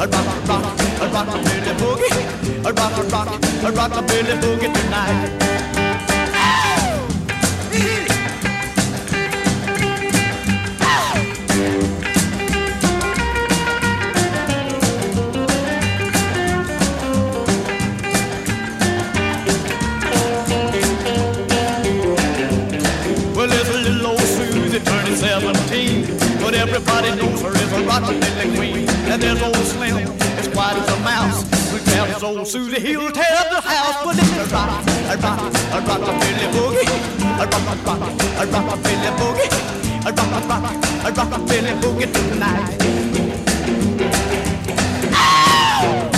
A rock, a rock, a rockabilly boogie. A rock, a rock, a rockabilly boogie tonight. Everybody knows her a rockabilly queen. And there's old Slim, as quiet as a mouse. Old Susie, he'll tear the house. But it's a rock, a rock, a rockabilly boogie. A rock, a rock, a rockabilly boogie. A rock, a rock, a rockabilly boogie tonight. Well,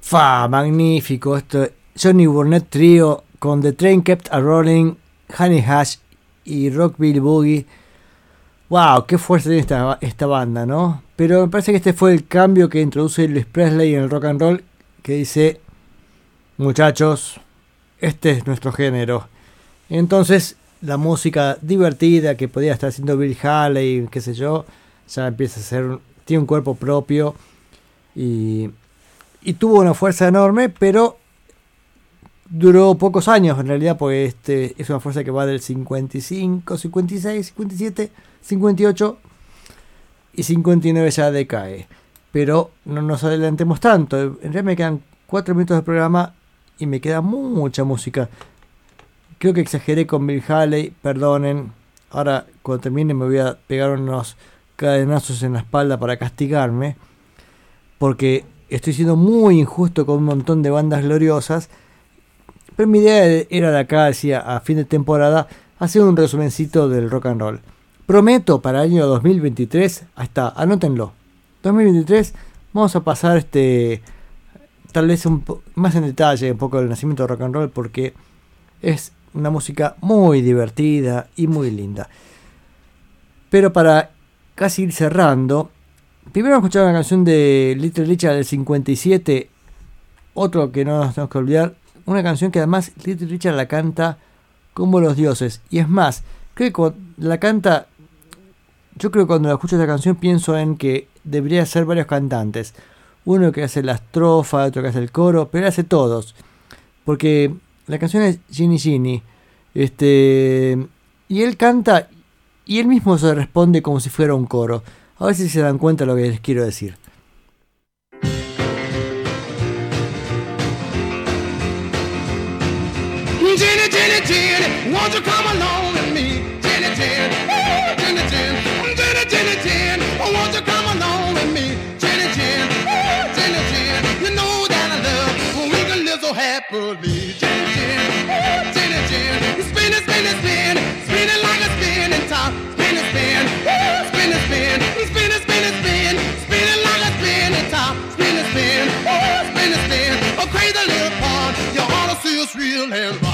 Fa, magnífico esto. Johnny Burnett Trio con The Train Kept a Rolling, Honey Hash y Rockville Boogie. Wow, qué fuerza tiene esta, esta banda, ¿no? Pero me parece que este fue el cambio que introduce Elvis Presley en el rock and roll, que dice, muchachos, este es nuestro género. Entonces, la música divertida que podía estar haciendo Bill Haley, qué sé yo, ya empieza a ser, tiene un cuerpo propio y, y tuvo una fuerza enorme, pero duró pocos años en realidad, porque este es una fuerza que va del 55, 56, 57, 58 y 59 ya decae. Pero no nos adelantemos tanto. En realidad me quedan 4 minutos de programa y me queda mucha música. Creo que exageré con Bill Haley, perdonen. Ahora cuando termine me voy a pegar unos cadenazos en la espalda para castigarme. Porque estoy siendo muy injusto con un montón de bandas gloriosas. Pero mi idea era de acá, decía, a fin de temporada, hacer un resumencito del rock and roll. Prometo para el año 2023, ahí está, anótenlo. 2023 vamos a pasar este tal vez un más en detalle un poco del nacimiento del rock and roll porque es una música muy divertida y muy linda. Pero para casi ir cerrando, primero vamos a escuchar una canción de Little Richard del 57, otro que no nos tenemos que olvidar, una canción que además Little Richard la canta como los dioses. Y es más, creo que la canta, yo creo que cuando escucho esta canción pienso en que debería ser varios cantantes. Uno que hace la estrofa, otro que hace el coro, pero él hace todos. Porque la canción es Ginny Ginny. Este, y él canta y él mismo se responde como si fuera un coro. A ver si se dan cuenta de lo que les quiero decir. Jenny, Jenny, Jenny, won't you come along can live so happily. Jenny, Jenny, oh, Jenny, Jenny, spin it, spin it, spin. It, spin it like a spinning top. Spin it, spin, oh, spin it, spin, spin it, spin it, spin, spin it like a spinning top. Spin it, spin, oh, spin it, spin, a crazy little part. You ought to see us real and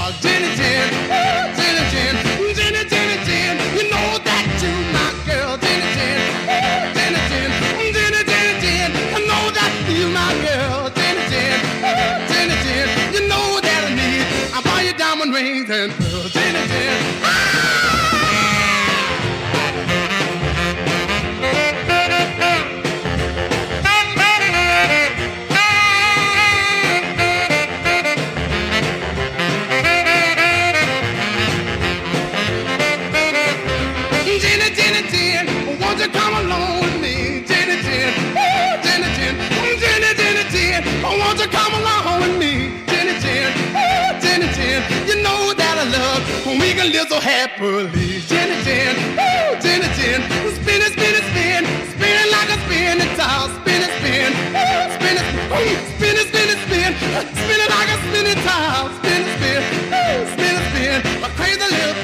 so happily. Jenny, Jenny, oh, Jenny, Jenny, spin it, spin it, spin, spin it like a spinning top, spin it, spin, oh, spin it, oh, spin it, spin it, spin, spin it like a spinning top, spin it, spin, oh, spin it, spin, a crazy little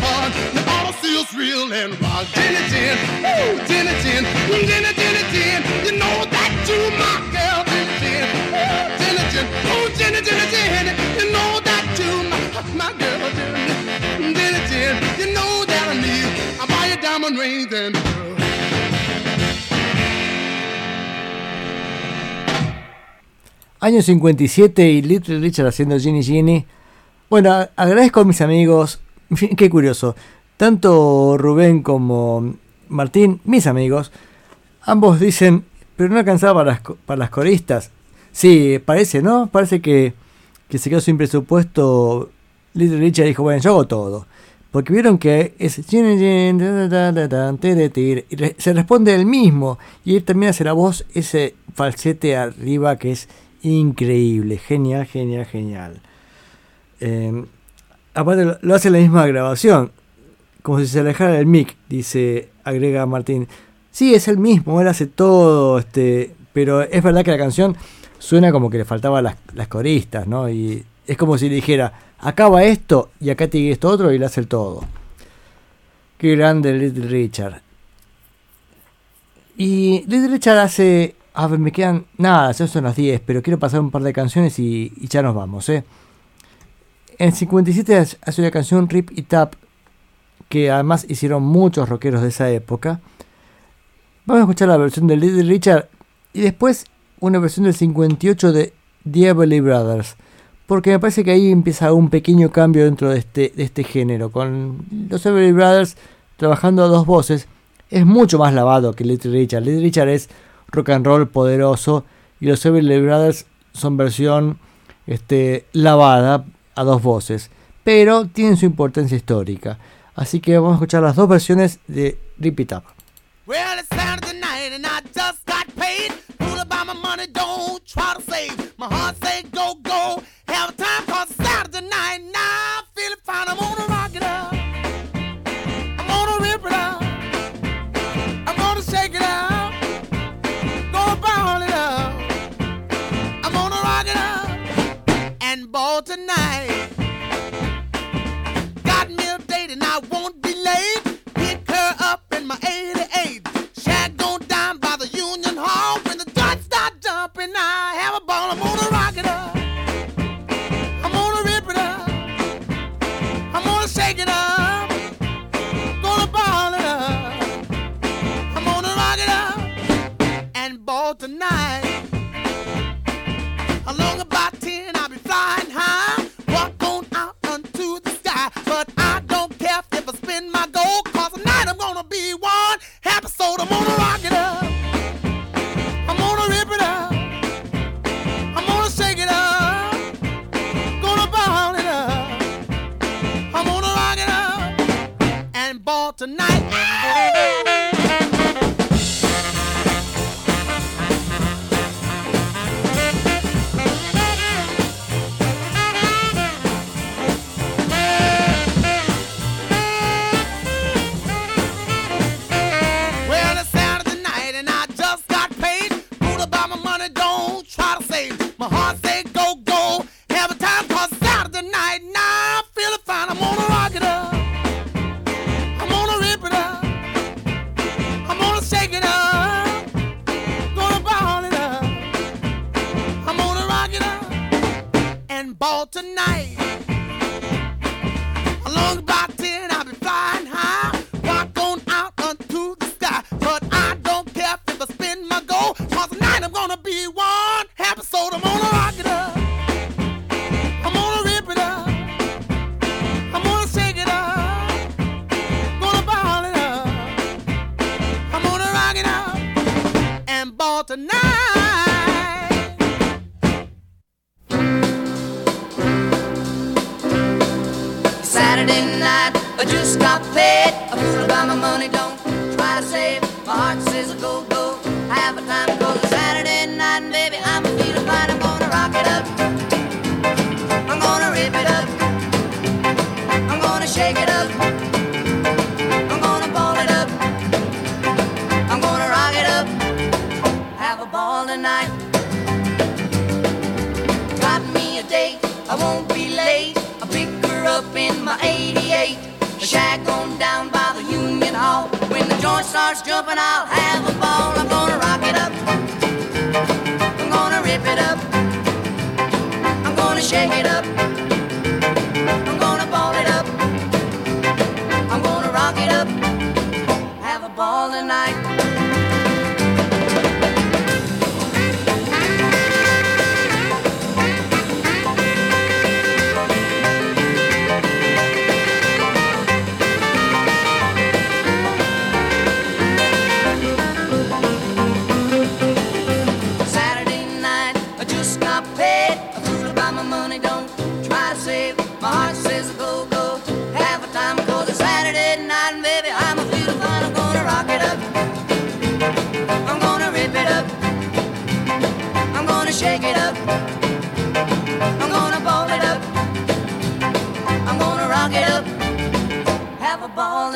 ought to see us real and rock. Jenny, Jenny, oh, Jenny, Jenny, Jenny, Jenny, Jenny, you know that you my girl. Jenny, Jenny, oh, Jenny, Jenny, oh, Jenny, Jenny, Jenny, pearls. Año 57 y Little Richard haciendo Ginny Ginny. Bueno, agradezco a mis amigos. [LAUGHS] Qué curioso. Tanto Rubén como Martín, mis amigos, ambos dicen, pero no alcanzaba para las, para las coristas. Sí, parece, ¿no? Parece que se quedó sin presupuesto. Little Richard dijo, bueno, yo hago todo. Porque vieron que es y se responde el mismo. Y él también hace la voz, ese falsete arriba que es increíble. Genial, genial, genial. Eh, aparte lo, hace la misma grabación. Como si se alejara del mic, dice, agrega Martín. Sí, es el mismo, él hace todo, este, pero es verdad que la canción suena como que le faltaban las, las coristas, ¿no? Y es como si dijera, acaba esto y acá tiene esto otro y le hace el todo. Qué grande Little Richard. Y Little Richard hace. A ver, me quedan. Nada, ya son las 10, pero quiero pasar un par de canciones y, y ya nos vamos, ¿eh? En el 57 hace una canción Rip It Up, que además hicieron muchos rockeros de esa época. Vamos a escuchar la versión de Little Richard y después una versión del 58 de The Everly Brothers. Porque me parece que ahí empieza un pequeño cambio dentro de este, de este género. Con los Everly Brothers trabajando a dos voces. Es mucho más lavado que Little Richard. Little Richard es rock and roll poderoso. Y los Everly Brothers son versión este, lavada a dos voces. Pero tienen su importancia histórica. Así que vamos a escuchar las dos versiones de Rip It Up. Well, it's Saturday night and I just got paid. Don't try to save. My heart say go, go. Have a time cause it's Saturday night. Now I feel it fine. I'm gonna rock it up. I'm gonna rip it up. I'm gonna shake it up. Gonna ball it up. I'm gonna rock it up. And ball tonight. Got me a date and I won't be late. Pick her up in my 88. night. Along about ten, I'll be flying high. Walk on out unto the sky. But I don't care if I spend my gold, cause tonight I'm gonna be one.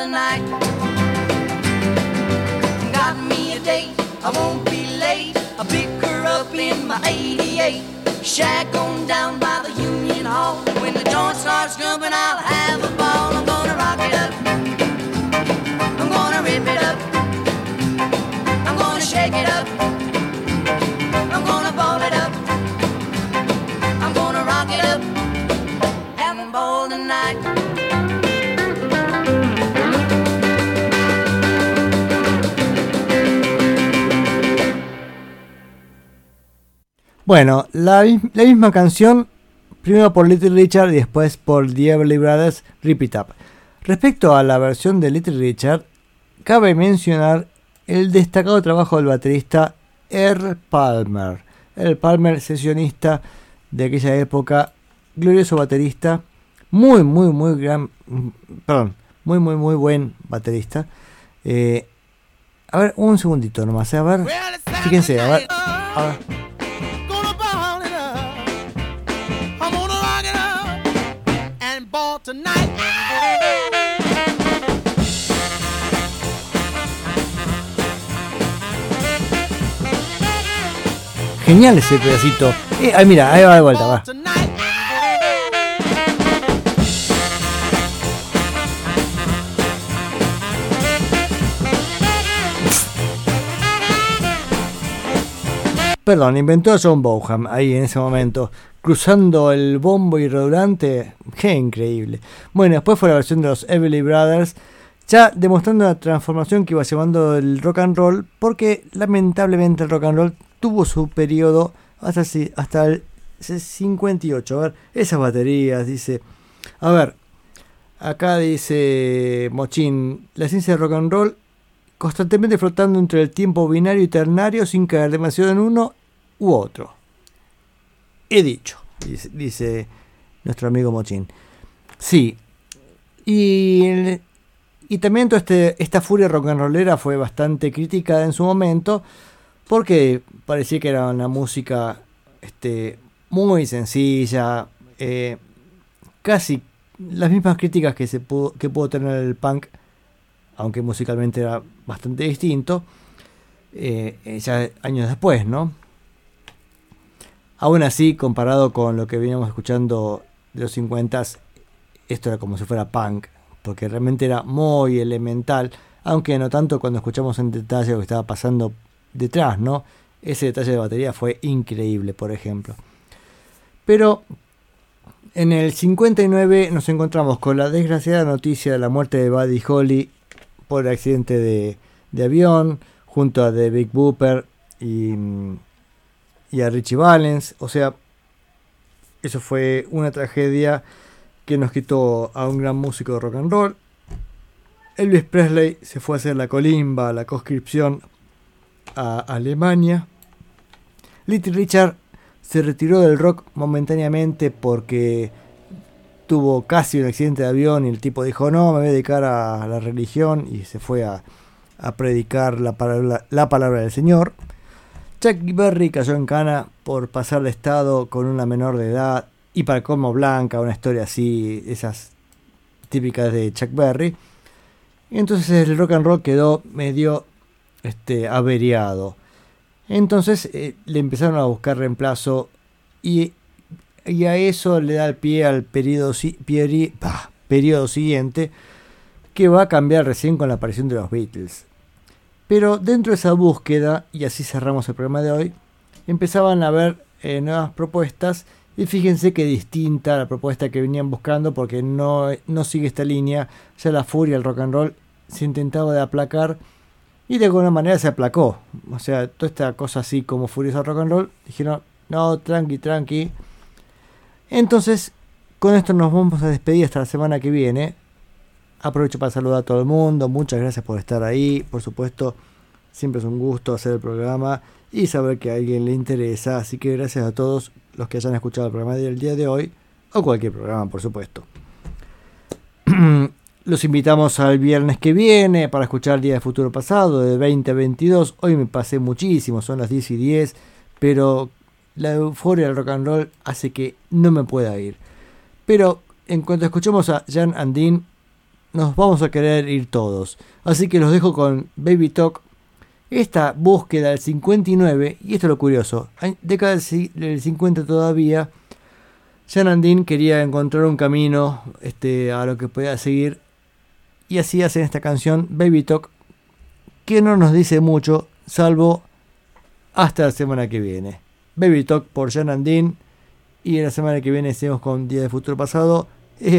Tonight. Got me a date, I won't be late. I pick her up in my 88. Shack on down by the Union Hall. When the joint starts jumping, I'll have a ball. Bueno, la, mi- la misma canción, primero por Little Richard y después por The Everly Brothers, Rip It Up. Respecto a la versión de Little Richard, cabe mencionar el destacado trabajo del baterista Earl Palmer. Earl Palmer, sesionista de aquella época, glorioso baterista, muy, muy, muy gran, perdón, muy, muy, muy buen baterista. Eh, a ver, un segundito nomás, eh, a ver, fíjense, a ver, a ver. Tonight. Genial ese pedacito. Eh, ay, mira, ahí va de vuelta, va. Perdón, inventó a John Bonham ahí en ese momento, cruzando el bombo irredundante. Qué increíble. Bueno, después fue la versión de los Everly Brothers, ya demostrando la transformación que iba llevando el rock and roll, porque lamentablemente el rock and roll tuvo su periodo hasta, hasta el 58. A ver, esas baterías, dice. A ver, acá dice Mochín, la ciencia del rock and roll constantemente flotando entre el tiempo binario y ternario sin caer demasiado en uno u otro. He dicho, dice, nuestro amigo Mochín. Sí, y también toda este, esta furia rock and rollera fue bastante criticada en su momento porque parecía que era una música este, muy sencilla, eh, casi las mismas críticas que, se pudo, que pudo tener el punk, aunque musicalmente era bastante distinto, eh, ya años después, ¿no? Aún así, comparado con lo que veníamos escuchando de los 50, esto era como si fuera punk, porque realmente era muy elemental, aunque no tanto cuando escuchamos en detalle lo que estaba pasando detrás, ¿no? Ese detalle de batería fue increíble, por ejemplo. Pero en el 59 nos encontramos con la desgraciada noticia de la muerte de Buddy Holly por accidente de, avión, junto a The Big Booper y, y a Richie Valens. O sea, eso fue una tragedia que nos quitó a un gran músico de rock and roll. Elvis Presley se fue a hacer la colimba, la conscripción a Alemania. Little Richard se retiró del rock momentáneamente porque tuvo casi un accidente de avión y el tipo dijo no, me voy a dedicar a la religión y se fue a, predicar la palabra del Señor. Chuck Berry cayó en cana por pasar de estado con una menor de edad y para como blanca, una historia así, esas típicas de Chuck Berry. Y entonces el rock and roll quedó medio este, averiado. Entonces eh, le empezaron a buscar reemplazo y, y, a eso le da el pie al periodo, si, periodo siguiente que va a cambiar recién con la aparición de los Beatles. Pero dentro de esa búsqueda, y así cerramos el programa de hoy, empezaban a haber eh, nuevas propuestas y fíjense que distinta la propuesta que venían buscando porque no, no sigue esta línea, ya la furia, el rock and roll se intentaba de aplacar y de alguna manera se aplacó. O sea, toda esta cosa así como furiosa rock and roll, dijeron, no, tranqui, tranqui. Entonces, con esto nos vamos a despedir hasta la semana que viene. Aprovecho para saludar a todo el mundo. Muchas gracias por estar ahí. Por supuesto, siempre es un gusto hacer el programa y saber que a alguien le interesa. Así que gracias a todos los que hayan escuchado el programa del día de hoy o cualquier programa, por supuesto. [CLEARS THROAT] Los invitamos al viernes que viene para escuchar Día de Futuro Pasado de 20 a 22. Hoy me pasé muchísimo, son las 10 y 10, pero la euforia del rock and roll hace que no me pueda ir. Pero en cuanto escuchemos a Jan Andin, nos vamos a querer ir todos. Así que los dejo con Baby Talk. Esta búsqueda del 59, y esto es lo curioso, década del 50 todavía, Andin quería encontrar un camino este, a lo que podía seguir y así hacen esta canción Baby Talk que no nos dice mucho salvo hasta la semana que viene. Baby Talk por Jan Andin y la semana que viene seguimos con Día de Futuro Pasado y